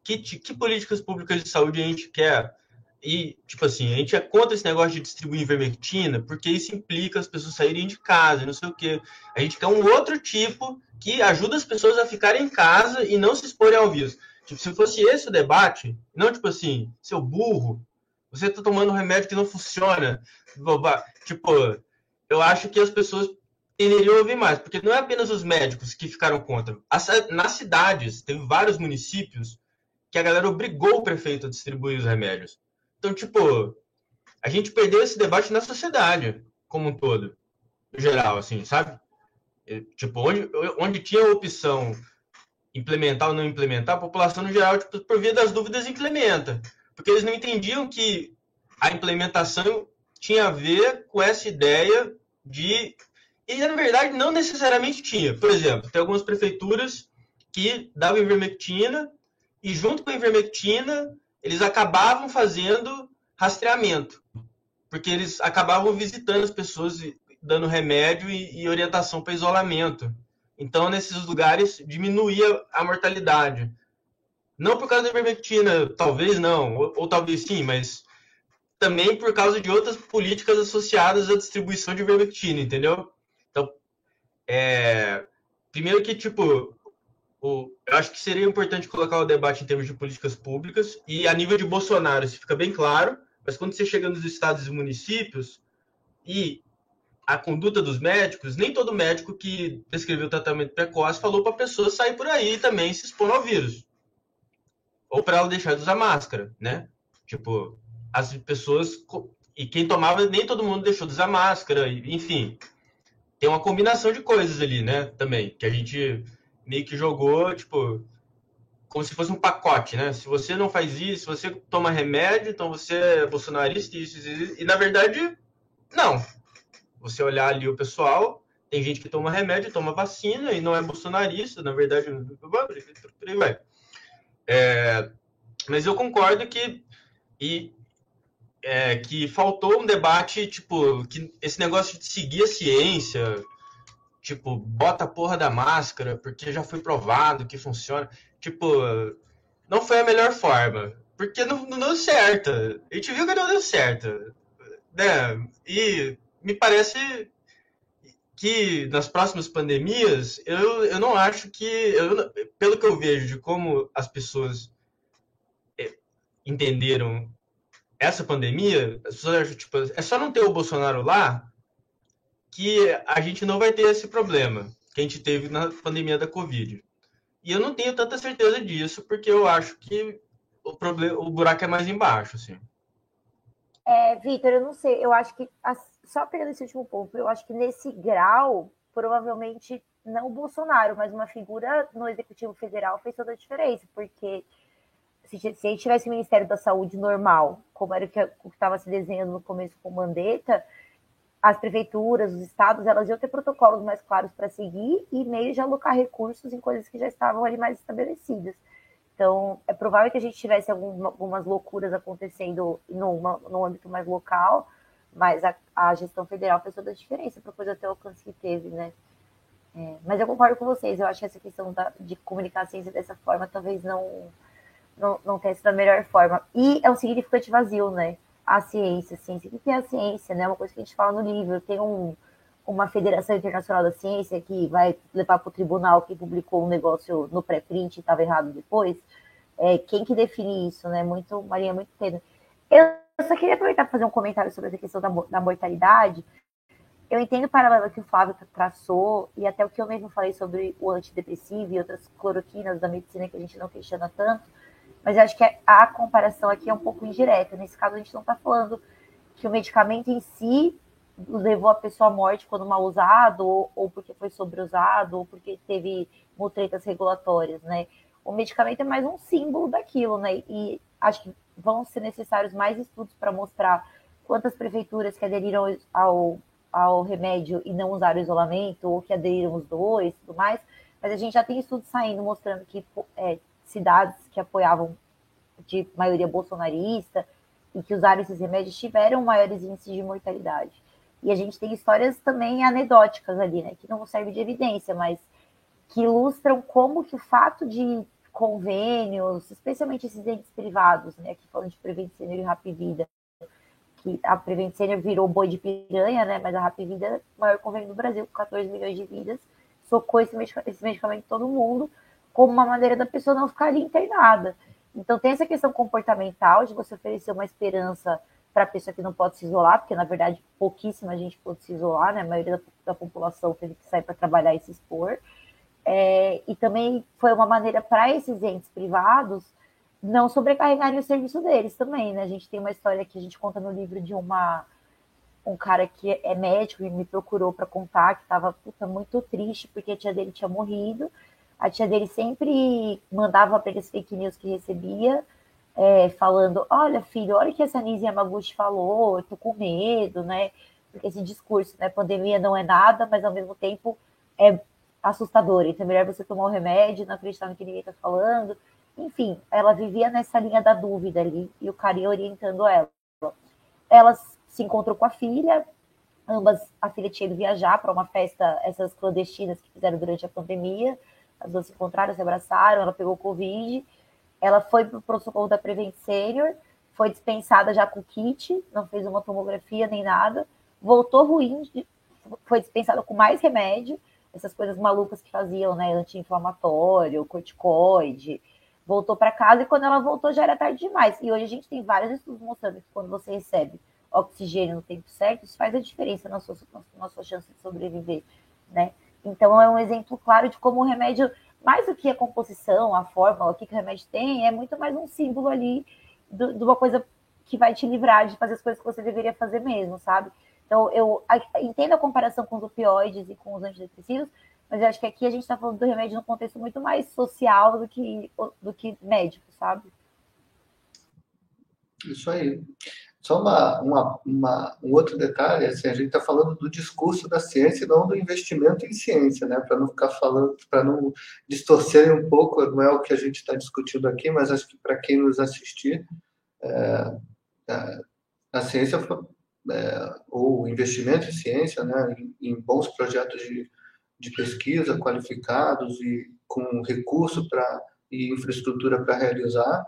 que, que políticas públicas de saúde a gente quer? E, tipo assim, a gente é contra esse negócio de distribuir ivermectina, porque isso implica as pessoas saírem de casa, não sei o quê. A gente quer um outro tipo que ajuda as pessoas a ficarem em casa e não se exporem ao vírus. Tipo, se fosse esse o debate, não tipo assim, seu burro, você tá tomando um remédio que não funciona. Tipo, eu acho que as pessoas tenderiam ouvir mais, porque não é apenas os médicos que ficaram contra. Nas cidades, teve vários municípios que a galera obrigou o prefeito a distribuir os remédios. Então, tipo, a gente perdeu esse debate na sociedade como um todo, no geral, assim, sabe? Tipo, onde, onde tinha a opção implementar ou não implementar, a população no geral, tipo, por via das dúvidas, implementa. Porque eles não entendiam que a implementação tinha a ver com essa ideia de. E na verdade não necessariamente tinha. Por exemplo, tem algumas prefeituras que davam ivermectina e junto com a ivermectina eles acabavam fazendo rastreamento, porque eles acabavam visitando as pessoas, dando remédio e, e orientação para isolamento. Então, nesses lugares, diminuía a mortalidade. Não por causa da ivermectina, talvez não, ou, ou, talvez sim, mas também por causa de outras políticas associadas à distribuição de ivermectina, entendeu? Então, é, primeiro que, tipo, o, eu acho que seria importante colocar o debate em termos de políticas públicas e a nível de Bolsonaro isso fica bem claro, mas quando você chega nos estados e municípios e a conduta dos médicos, nem todo médico que prescreveu tratamento precoce falou para a pessoa sair por aí também se expor ao vírus. Ou para ela deixar de usar máscara, né? Tipo, as pessoas. E quem tomava, nem todo mundo deixou de usar máscara, enfim. Tem uma combinação de coisas ali, né? Também, que a gente meio que jogou, tipo, como se fosse um pacote, né? Se você não faz isso, você toma remédio, então você é bolsonarista, isso, isso, isso. E na verdade, não. Você olhar ali o pessoal, tem gente que toma remédio, toma vacina e não é bolsonarista, na verdade. É, mas eu concordo que e é, que faltou um debate, tipo, que esse negócio de seguir a ciência, Tipo, bota a porra da máscara, porque já foi provado que funciona. Tipo, não foi a melhor forma. Porque não, não deu certo. A gente viu que não deu certo. Né? E me parece que nas próximas pandemias, eu, eu não acho que. Eu, pelo que eu vejo de como as pessoas é, entenderam essa pandemia, as pessoas acham, tipo, é só não ter o Bolsonaro lá que a gente não vai ter esse problema que a gente teve na pandemia da Covid. E eu não tenho tanta certeza disso, porque eu acho que o, problema, o buraco é mais embaixo, assim. É, Vitor, eu não sei, eu acho que, só pegando esse último ponto, eu acho que nesse grau, provavelmente não o Bolsonaro, mas uma figura no Executivo Federal fez toda a diferença, porque se, se a gente tivesse o Ministério da Saúde normal, como era o que estava se desenhando no começo com Mandetta, as prefeituras, os estados, elas iam ter protocolos mais claros para seguir e meios de alocar recursos em coisas que já estavam ali mais estabelecidas. Então, é provável que a gente tivesse algumas loucuras acontecendo numa, no âmbito mais local, mas a, a gestão federal fez toda a diferença para coisa ter o alcance que teve, né? É, mas eu concordo com vocês, eu acho que essa questão da, de comunicar a ciência dessa forma talvez não, não, não tenha sido a melhor forma. E é um significante vazio, né? A ciência, ciência. O que é a ciência, né? Uma coisa que a gente fala no livro. Tem um, uma Federação Internacional da Ciência que vai levar para o tribunal que publicou um negócio no pré-print e estava errado depois. É, quem que define isso, né? Muito, Maria, muito pena. Eu só queria aproveitar para fazer um comentário sobre essa questão da, da mortalidade. Eu entendo o paralelo que o Flávio traçou e até o que eu mesmo falei sobre o antidepressivo e outras cloroquinas da medicina que a gente não questiona tanto, mas acho que a comparação aqui é um pouco indireta. Nesse caso, a gente não está falando que o medicamento em si levou a pessoa à morte quando mal usado, ou, ou porque foi sobreusado, ou porque teve mutretas regulatórias, né? O medicamento é mais um símbolo daquilo, né? E acho que vão ser necessários mais estudos para mostrar quantas prefeituras que aderiram ao, ao remédio e não usaram isolamento, ou que aderiram os dois tudo mais, mas a gente já tem estudos saindo mostrando que é, cidades que apoiavam de maioria bolsonarista e que usaram esses remédios tiveram maiores índices de mortalidade. E a gente tem histórias também anedóticas ali, né, que não servem de evidência, mas que ilustram como que o fato de convênios, especialmente esses entes privados, né, que falam de Prevent Senior e Rap Vida, que a Prevent Senior virou boi de piranha, né, mas a Rap Vida é o maior convênio do Brasil, com 14 milhões de vidas, socou esse medicamento, esse medicamento todo mundo, como uma maneira da pessoa não ficar ali internada. Então tem essa questão comportamental de você oferecer uma esperança para a pessoa que não pode se isolar, porque na verdade pouquíssima gente pode se isolar, né? A maioria da, da população teve que sair para trabalhar e se expor. É, e também foi uma maneira para esses entes privados não sobrecarregarem o serviço deles também, né? A gente tem uma história que a gente conta no livro de uma um cara que é médico e me procurou para contar que estava muito triste porque a tia dele tinha morrido a tia dele sempre mandava para eles fake news que recebia, é, falando: Olha, filho, olha o que essa Nise Yamaguchi falou, eu tô com medo, né? Porque esse discurso, né? Pandemia não é nada, mas ao mesmo tempo é assustador. Então é melhor você tomar o remédio, não acreditar no que ninguém tá falando. Enfim, ela vivia nessa linha da dúvida ali e o cara ia orientando ela. Ela se encontrou com a filha, ambas, a filha tinha ido viajar para uma festa, essas clandestinas que fizeram durante a pandemia as duas se encontraram, se abraçaram, ela pegou Covid, ela foi para o protocolo da Prevent Senior, foi dispensada já com kit, não fez uma tomografia nem nada, voltou ruim, foi dispensada com mais remédio, essas coisas malucas que faziam, né, anti-inflamatório, corticoide, voltou para casa e quando ela voltou já era tarde demais. E hoje a gente tem vários estudos mostrando que quando você recebe oxigênio no tempo certo, isso faz a diferença na sua, na sua chance de sobreviver, né? Então, é um exemplo claro de como o remédio, mais do que a composição, a fórmula, o que, que o remédio tem, é muito mais um símbolo ali de uma coisa que vai te livrar de fazer as coisas que você deveria fazer mesmo, sabe? Então, eu entendo a comparação com os opioides e com os antidepressivos, mas eu acho que aqui a gente está falando do remédio num contexto muito mais social do que, do que médico, sabe? Isso aí. Só uma, uma, uma, um outro detalhe, assim, a gente está falando do discurso da ciência e não do investimento em ciência, né? Para não ficar falando, para não distorcerem um pouco, não é o que a gente está discutindo aqui, mas acho que para quem nos assistir, é, é, a ciência é, ou investimento em ciência, né, em, em bons projetos de, de pesquisa qualificados e com recurso para e infraestrutura para realizar,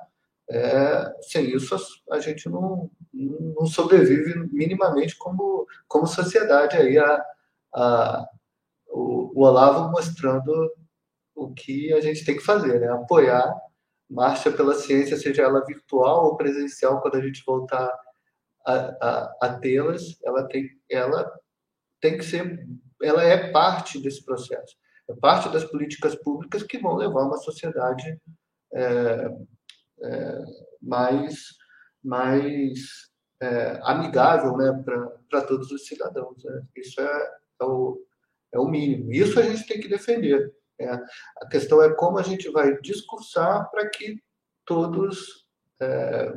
é, sem isso a gente não, não sobrevive minimamente como, como sociedade. Aí a, a, o, o Olavo mostrando o que a gente tem que fazer, né? apoiar marcha pela ciência, seja ela virtual ou presencial, quando a gente voltar a, a, a tê-las, ela tem, ela tem que ser, ela é parte desse processo, é parte das políticas públicas que vão levar uma sociedade é, é, mais, mais é, amigável né, para todos os cidadãos. Né? Isso é, é, o, é o mínimo. Isso a gente tem que defender. Né? A questão é como a gente vai discursar para que todos é,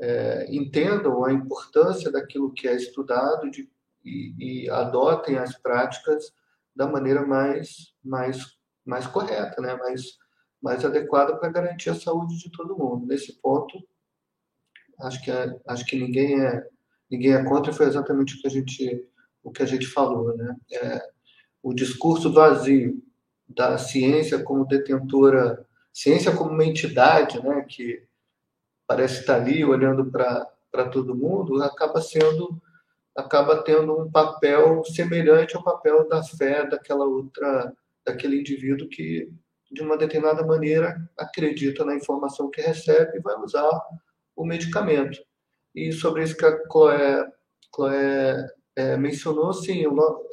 é, entendam a importância daquilo que é estudado de, e, e, adotem as práticas da maneira mais, mais, mais correta, né? mais, mais adequada para garantir a saúde de todo mundo. Nesse ponto, acho que, é, acho que ninguém, é, ninguém é contra, foi exatamente o que a gente, o que a gente falou. Né? É, o discurso vazio da ciência como detentora, ciência como uma entidade né, que parece estar ali olhando para todo mundo, acaba sendo acaba tendo um papel semelhante ao papel da fé daquela outra daquele indivíduo que de uma determinada maneira acredita na informação que recebe e vai usar o medicamento. E sobre isso que a Chloé, Chloé é, mencionou, sim,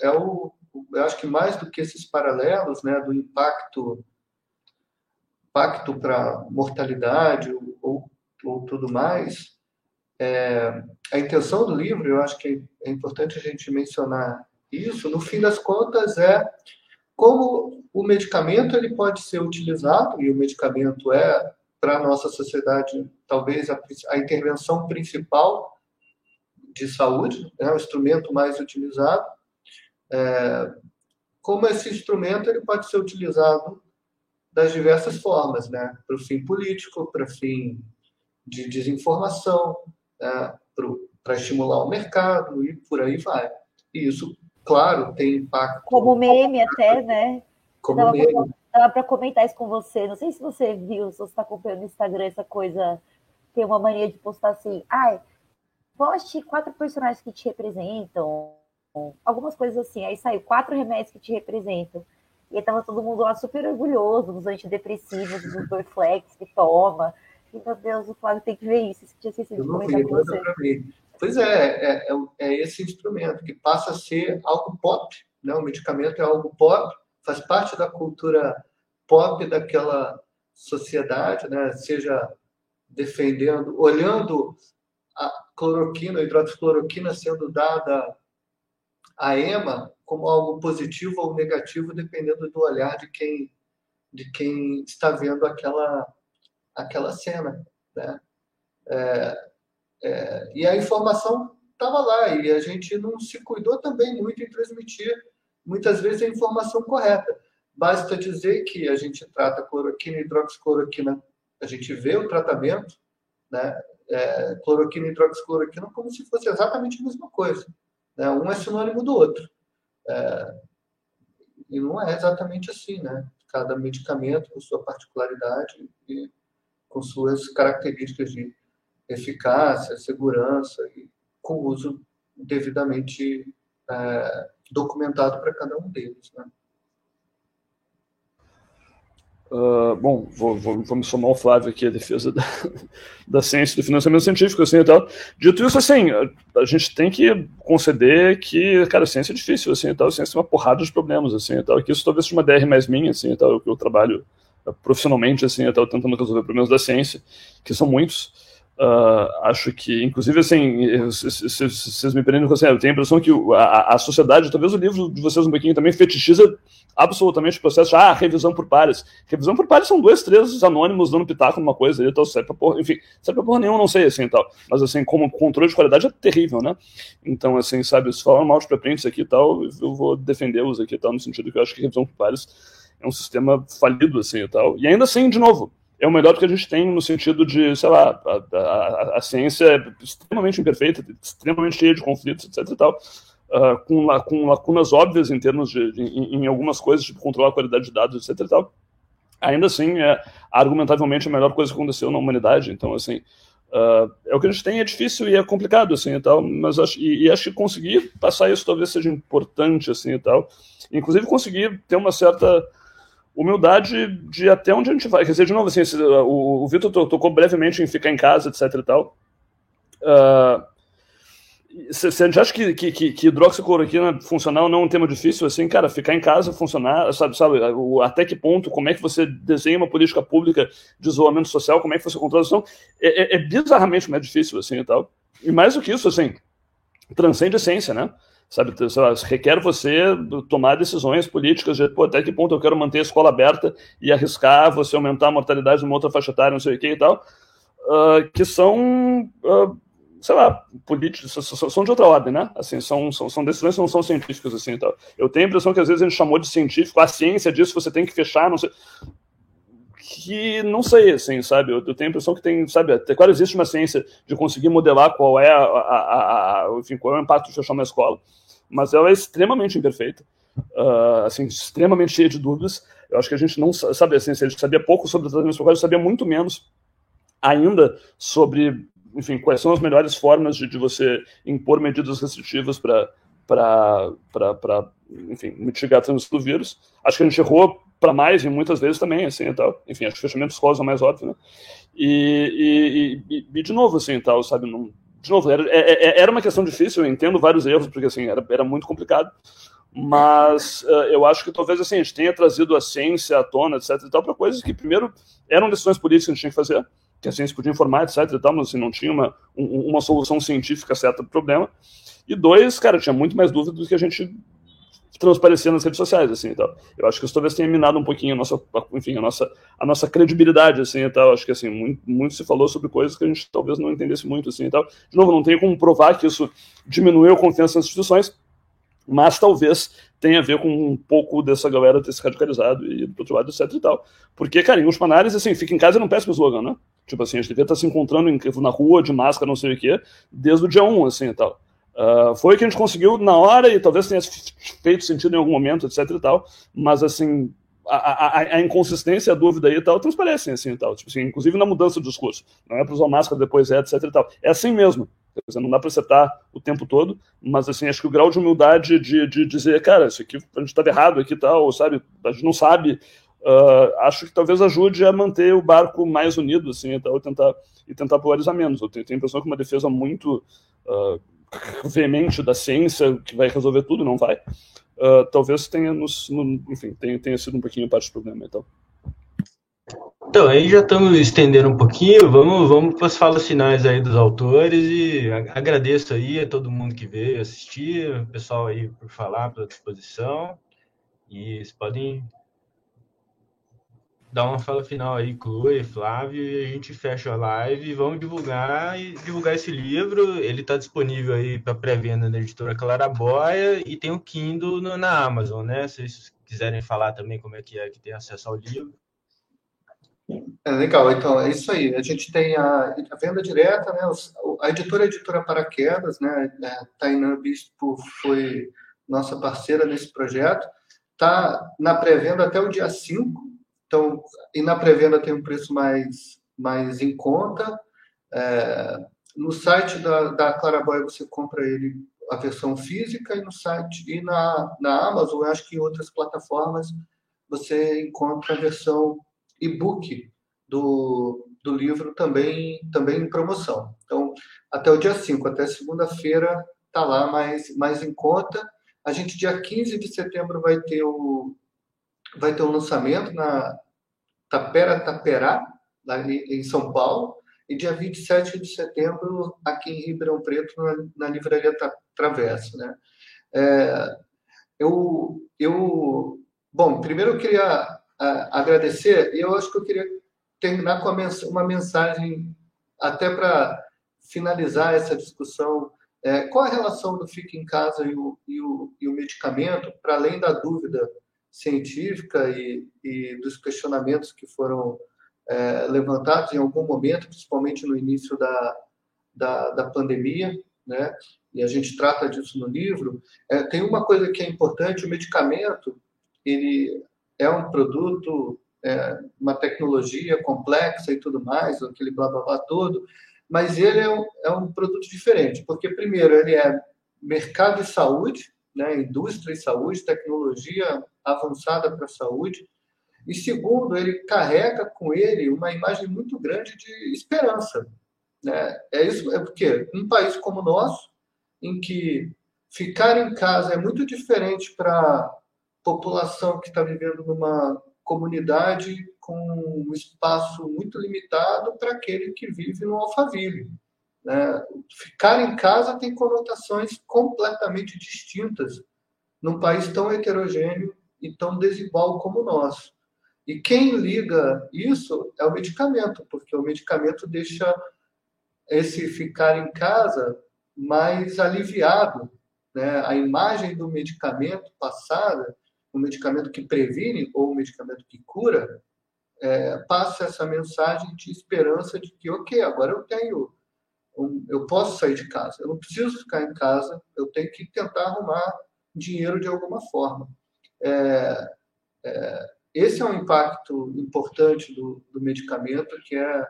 é o, eu acho que mais do que esses paralelos né, do impacto impacto para mortalidade ou, ou tudo mais, é, a intenção do livro, eu acho que é importante a gente mencionar isso, no fim das contas, é como o medicamento ele pode ser utilizado, e o medicamento é, para a nossa sociedade, talvez a, a, intervenção principal de saúde, é o instrumento mais utilizado, é, como esse instrumento ele pode ser utilizado das diversas formas, né? para o fim político, para fim de desinformação, né? para estimular o mercado e por aí vai. E isso, claro, tem impacto. Como meme até, né? Como dava meme. Dava para comentar isso com você. Não sei se você viu, se você está acompanhando no Instagram essa coisa, tem uma mania de postar assim, ai, poste quatro personagens que te representam, algumas coisas assim. Aí saiu quatro remédios que te representam. E aí tava todo mundo lá super orgulhoso dos antidepressivos, dos Dorflex que toma. E, meu Deus, o Flávio tem que ver isso. Isso tinha esquecido de comentar com você. Pois é, é, é, é, esse instrumento que passa a ser algo pop. Né? O medicamento é algo pop, faz parte da cultura pop daquela sociedade, né? seja defendendo, olhando a cloroquina, a hidroxicloroquina sendo dada a EMA como algo positivo ou negativo, dependendo do olhar de quem, de quem está vendo aquela, aquela cena. Né? É, é, e a informação estava lá, e a gente não se cuidou também muito em transmitir, muitas vezes, a informação correta. Basta dizer que a gente trata cloroquina e hidroxicloroquina, a gente vê o tratamento, né? É, cloroquina e hidroxicloroquina como se fosse exatamente a mesma coisa. Né? Um é sinônimo do outro. É, e não é exatamente assim, né? Cada medicamento com sua particularidade e com suas características de eficácia, segurança e com uso devidamente é, documentado para cada um deles, né? Uh, bom, vou, vou, vou, me somar ao Flávio aqui, a defesa da, da ciência do financiamento científico, assim, tal. Dito isso, assim, a, a, gente tem que conceder que, cara, a ciência é difícil, assim, tal, a ciência tem uma porrada de problemas, assim, e tal, que isso talvez seja uma DR mais minha, assim, tal, que eu trabalho uh, profissionalmente, assim, tal, tentando resolver problemas da ciência, que são muitos, Uh, acho que, inclusive, assim, vocês me prendem assim, eu tenho a impressão que a, a, sociedade, talvez o livro de vocês um pouquinho também fetichiza absolutamente o processo ah, revisão por pares. Revisão por pares são dois, três anônimos dando pitaco numa coisa e tal, serve pra porra, enfim, serve pra porra nenhuma, não sei, assim, tal. Mas, assim, como controle de qualidade é terrível, né? Então, assim, sabe, se falam mal de preprints aqui e tal, eu vou defendê-los aqui e tal, no sentido que eu acho que revisão por pares é um sistema falido, assim, e tal. E ainda assim, de novo, é o melhor que a gente tem no sentido de, sei lá, a, a, a ciência é extremamente imperfeita, extremamente cheia de conflitos, etc e tal, uh, com, com lacunas óbvias em termos de, em, em, algumas coisas, tipo controlar a qualidade de dados, etc e tal. Ainda assim, é argumentavelmente a melhor coisa que aconteceu na humanidade. Então, assim, uh, é o que a gente tem, é difícil e é complicado, assim, e tal, mas acho, e, e acho que conseguir passar isso talvez seja importante, assim, e tal. Inclusive conseguir ter uma certa humildade de até onde a gente vai. Quer dizer, de novo, assim, o, o Vitor tocou brevemente em ficar em casa, etc e tal. Uh, se, a gente acha que, que, que, que hidroxicloroquina funcional não é um tema difícil, assim, cara, ficar em casa funcionar, sabe, sabe, até que ponto, como é que você desenha uma política pública de isolamento social, como é que você controla isso, é, é, é bizarramente mais difícil, assim, e tal. E mais do que isso, assim, transcende a ciência, né? Sabe? Lá, requer você tomar decisões políticas de pô, até que ponto eu quero manter a escola aberta e arriscar você aumentar a mortalidade numa outra faixa etária, não sei o que e tal, uh, que são, uh, sei lá, políticos, são de outra ordem, né? Assim, são, são, são decisões que não são científicas, assim, e tal. Eu tenho a impressão que às vezes a gente chamou de científico, a ciência disso você tem que fechar, não sei que não sei, assim, sabe? Eu, eu, tenho a impressão que tem, sabe, até quase existe uma ciência de conseguir modelar qual é a, a, a, enfim, qual é o impacto de fechar uma escola, mas ela é extremamente imperfeita, uh, assim, extremamente cheia de dúvidas. Eu acho que a gente não sabe, assim, se a gente sabia pouco sobre o tratamento sabia muito menos ainda sobre, enfim, quais são as melhores formas de, de você impor medidas restritivas para para, enfim, mitigar a transmissão do vírus. Acho que a gente errou para mais e muitas vezes também, assim, e tal. Enfim, acho que fechamento escolas é mais óbvio, né? E, e, e, e, de novo, assim, tal, sabe, não, de novo, era, é, é, era uma questão difícil, eu entendo vários erros, porque, assim, era, era muito complicado, mas uh, eu acho que talvez, assim, a gente tenha trazido a ciência à tona, etc e tal, para coisas que, primeiro, eram decisões políticas que a gente tinha que fazer, que a ciência podia informar, etc e tal, mas, assim, não tinha uma, um, uma solução científica certa para o problema, e dois, cara, tinha muito mais dúvidas do que a gente transparecer nas redes sociais, assim, tal. Eu acho que isso talvez tenha minado um pouquinho a nossa, enfim, a nossa, a nossa credibilidade, assim, e tal. Acho que, assim, muito, muito se falou sobre coisas que a gente talvez não entendesse muito, assim, e tal. De novo, não tenho como provar que isso diminuiu a confiança nas instituições, mas talvez tenha a ver com um pouco dessa galera ter se radicalizado e do outro lado, etc e tal. Porque, cara, em última análise, assim, fica em casa é um péssimo slogan, né? Tipo assim, a gente devia estar se encontrando na rua, de máscara, não sei o quê, desde o dia 1, assim, e tal. Uh, foi que a gente conseguiu na hora e talvez tenha feito sentido em algum momento, etc e tal, mas assim, a, a, a inconsistência, a dúvida e tal, transparecem assim e tal, tipo assim, inclusive na mudança do discurso, não é para usar máscara depois é, etc e tal, é assim mesmo, dizer, não dá para acertar o tempo todo, mas assim, acho que o grau de humildade de, de dizer, cara, isso aqui a gente estava errado aqui e tal, sabe, a gente não sabe, uh, acho que talvez ajude a manter o barco mais unido, assim, e tal, e tentar, e tentar polarizar menos, eu tenho, tenho a impressão que uma defesa muito... Uh, veemente da ciência que vai resolver tudo, não vai. Uh, talvez tenha nos, no, enfim, tenha, tenha sido um pouquinho parte do problema, então. Então, aí já estamos estendendo um pouquinho, vamos, vamos para as falas finais aí dos autores e agradeço aí a todo mundo que veio assistir, o pessoal aí por falar, pela disposição, e vocês podem dar uma fala final aí, Chloe, Flávio, e a gente fecha a live e vamos divulgar e divulgar esse livro. Ele está disponível aí para pré-venda na editora Claraboia e tem o Kindle no, na Amazon, né? Se vocês quiserem falar também como é que é que tem acesso ao livro. É legal, então é isso aí. A gente tem a, a venda direta, né? A editora é a editora Paraquedas, né? A Tainan Bispo foi nossa parceira nesse projeto. Tá na pré-venda até o dia 5, então, e na pré-venda tem um preço mais, mais em conta. É, no site da, da Claraboy você compra ele a versão física e no site e na, na Amazon, acho que em outras plataformas você encontra a versão e-book do, do livro também, também em promoção. Então, até o dia 5, até segunda-feira, está lá mais, mais em conta. A gente, dia 15 de setembro, vai ter o, vai ter um lançamento na Tapera Taperá, em São Paulo, e dia 27 de setembro aqui em Ribeirão Preto, na, na Livraria Travessa. Né? É, eu, eu, bom, primeiro eu queria agradecer, e eu acho que eu queria terminar com uma mensagem até para finalizar essa discussão. É, qual a relação do fica em casa e o, e o, e o medicamento, para além da dúvida científica e, e dos questionamentos que foram é, levantados em algum momento, principalmente no início da, da, da, pandemia, né? E a gente trata disso no livro. É, tem uma coisa que é importante: o medicamento ele é um produto, é, uma tecnologia complexa e tudo mais, aquele blá blá blá todo, mas ele é um, é um produto diferente, porque primeiro ele é mercado de saúde, né, indústria e saúde, tecnologia avançada para a saúde. E segundo, ele carrega com ele uma imagem muito grande de esperança. Né? É isso, é porque um país como o nosso, em que ficar em casa é muito diferente para população que está vivendo numa comunidade com um espaço muito limitado para aquele que vive no Alphaville. Né? Ficar em casa tem conotações completamente distintas num país tão heterogêneo e tão desigual como o nosso. E quem liga isso é o medicamento, porque o medicamento deixa esse ficar em casa mais aliviado. Né? A imagem do medicamento passada, o medicamento que previne ou o medicamento que cura, é, passa essa mensagem de esperança de que, ok, agora eu tenho, um, eu posso sair de casa, eu não preciso ficar em casa, eu tenho que tentar arrumar dinheiro de alguma forma. É, é, esse é um impacto importante do, do medicamento que é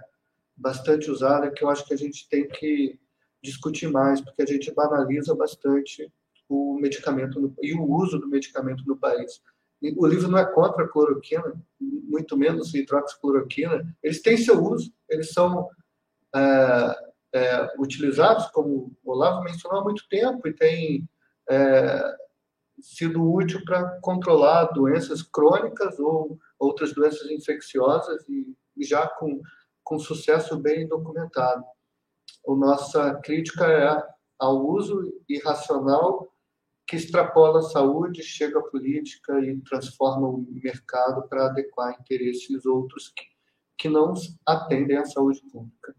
bastante usado, que eu acho que a gente tem que discutir mais, porque a gente banaliza bastante o medicamento no, e o uso do medicamento no país. O livro não é contra a cloroquina, muito menos hidroxicloroquina. Eles têm seu uso, eles são é, é, utilizados, como o Olavo mencionou, há muito tempo e tem é, sido útil para controlar doenças crônicas ou outras doenças infecciosas e já com, com sucesso bem documentado. A nossa crítica é ao uso irracional que extrapola a saúde, chega à política e transforma o mercado para adequar interesses outros que, que não atendem à saúde pública.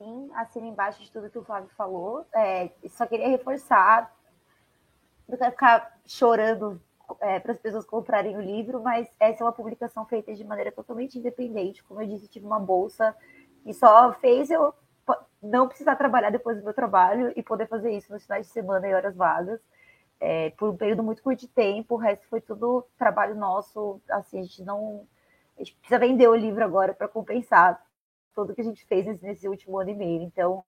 Sim, assina embaixo de tudo que o Flávio falou. É, só queria reforçar, não quero ficar chorando é, para as pessoas comprarem o livro, mas essa é uma publicação feita de maneira totalmente independente. Como eu disse, tive uma bolsa que só fez eu não precisar trabalhar depois do meu trabalho e poder fazer isso nos finais de semana e horas vagas. É, por um período muito curto de tempo, o resto foi tudo trabalho nosso. Assim, a gente não. A gente precisa vender o livro agora para compensar tudo que a gente fez nesse, nesse último ano e meio. Então,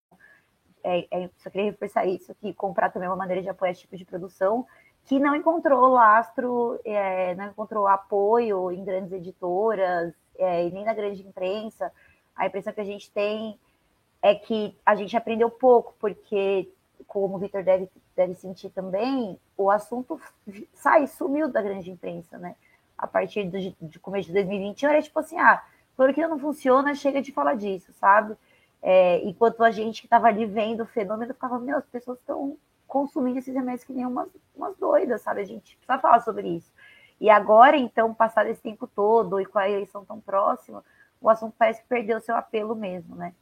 é, é, só queria reforçar isso, que comprar também é uma maneira de apoiar esse tipo de produção, que não encontrou lastro, é, não encontrou apoio em grandes editoras, é, e nem na grande imprensa. A impressão que a gente tem é que a gente aprendeu pouco, porque, como o Vitor deve, deve sentir também, o assunto sai, sumiu da grande imprensa, né? A partir do, de começo de 2021, era tipo assim, ah, que não funciona, chega de falar disso, sabe? É, enquanto a gente que estava ali vendo o fenômeno ficava, meu, as pessoas estão consumindo esses remédios que nem umas, umas doidas, sabe? A gente precisa falar sobre isso. E agora, então, passado esse tempo todo e com a eleição tão próxima, o assunto parece que perdeu seu apelo mesmo, né?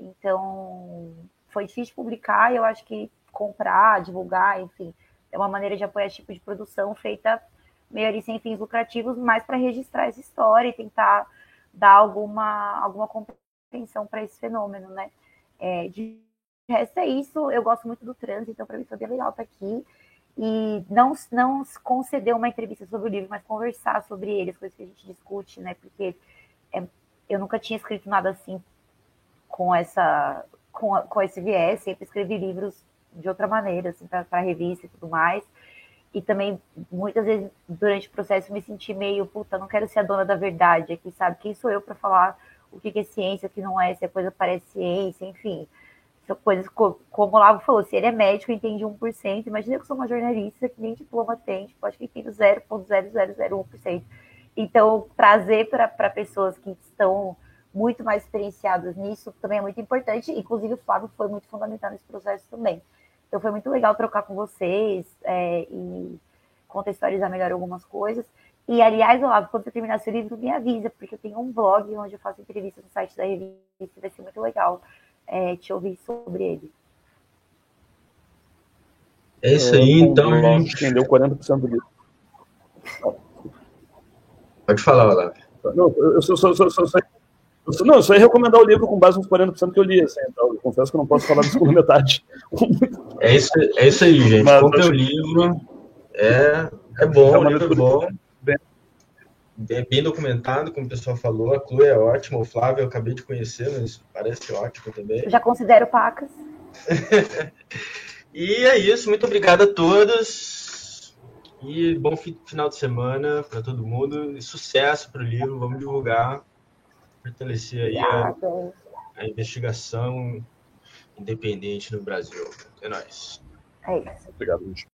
Então, foi difícil publicar e eu acho que comprar, divulgar, enfim, é uma maneira de apoiar esse tipo de produção feita meio ali sem fins lucrativos, mais para registrar essa história e tentar dar alguma, alguma compreensão para esse fenômeno, né? É, de resto é isso, eu gosto muito do trânsito, então para mim foi bem legal estar aqui. E não, não conceder uma entrevista sobre o livro, mas conversar sobre ele, as coisas que a gente discute, né? Porque é, eu nunca tinha escrito nada assim com essa com, com esse viés, sempre escrevi livros de outra maneira, assim, para revista e tudo mais. E também, muitas vezes, durante o processo, me senti meio, puta, não quero ser a dona da verdade aqui, sabe? Quem sou eu para falar o que é ciência, o que não é, se a coisa parece ciência, enfim. São coisas, como o Lavo falou, se ele é médico, entende 1%, imagina que eu sou uma jornalista que nem diploma tem, tipo, acho que entendo 0,0001%. Então, trazer para pessoas que estão muito mais experienciadas nisso também é muito importante. Inclusive, o Flávio foi muito fundamental nesse processo também. Então, foi muito legal trocar com vocês é, e contextualizar melhor algumas coisas. E, aliás, Olavo, quando você terminar seu livro, me avisa, porque eu tenho um blog onde eu faço entrevistas no site da revista, vai ser muito legal é, te ouvir sobre ele. É isso aí, então. gente entendeu 40% do livro. Pode falar, Olavo. Não, eu só, só, só, não, eu só ia recomendar o livro com base nos 40% que eu li, assim, então, eu confesso que eu não posso falar da segunda metade. É isso, é isso aí, gente. Mas, Compre o livro. É, é bom, é o livro é bom. Bem... É bem documentado, como o pessoal falou. A Chloe é ótima. O Flávio eu acabei de conhecer, mas parece ótimo também. Eu já considero pacas. e é isso. Muito obrigado a todos. E bom final de semana para todo mundo. E sucesso para o livro. Vamos divulgar fortalecer aí a, a, investigação independente no Brasil. É nóis. É isso. Obrigado, gente.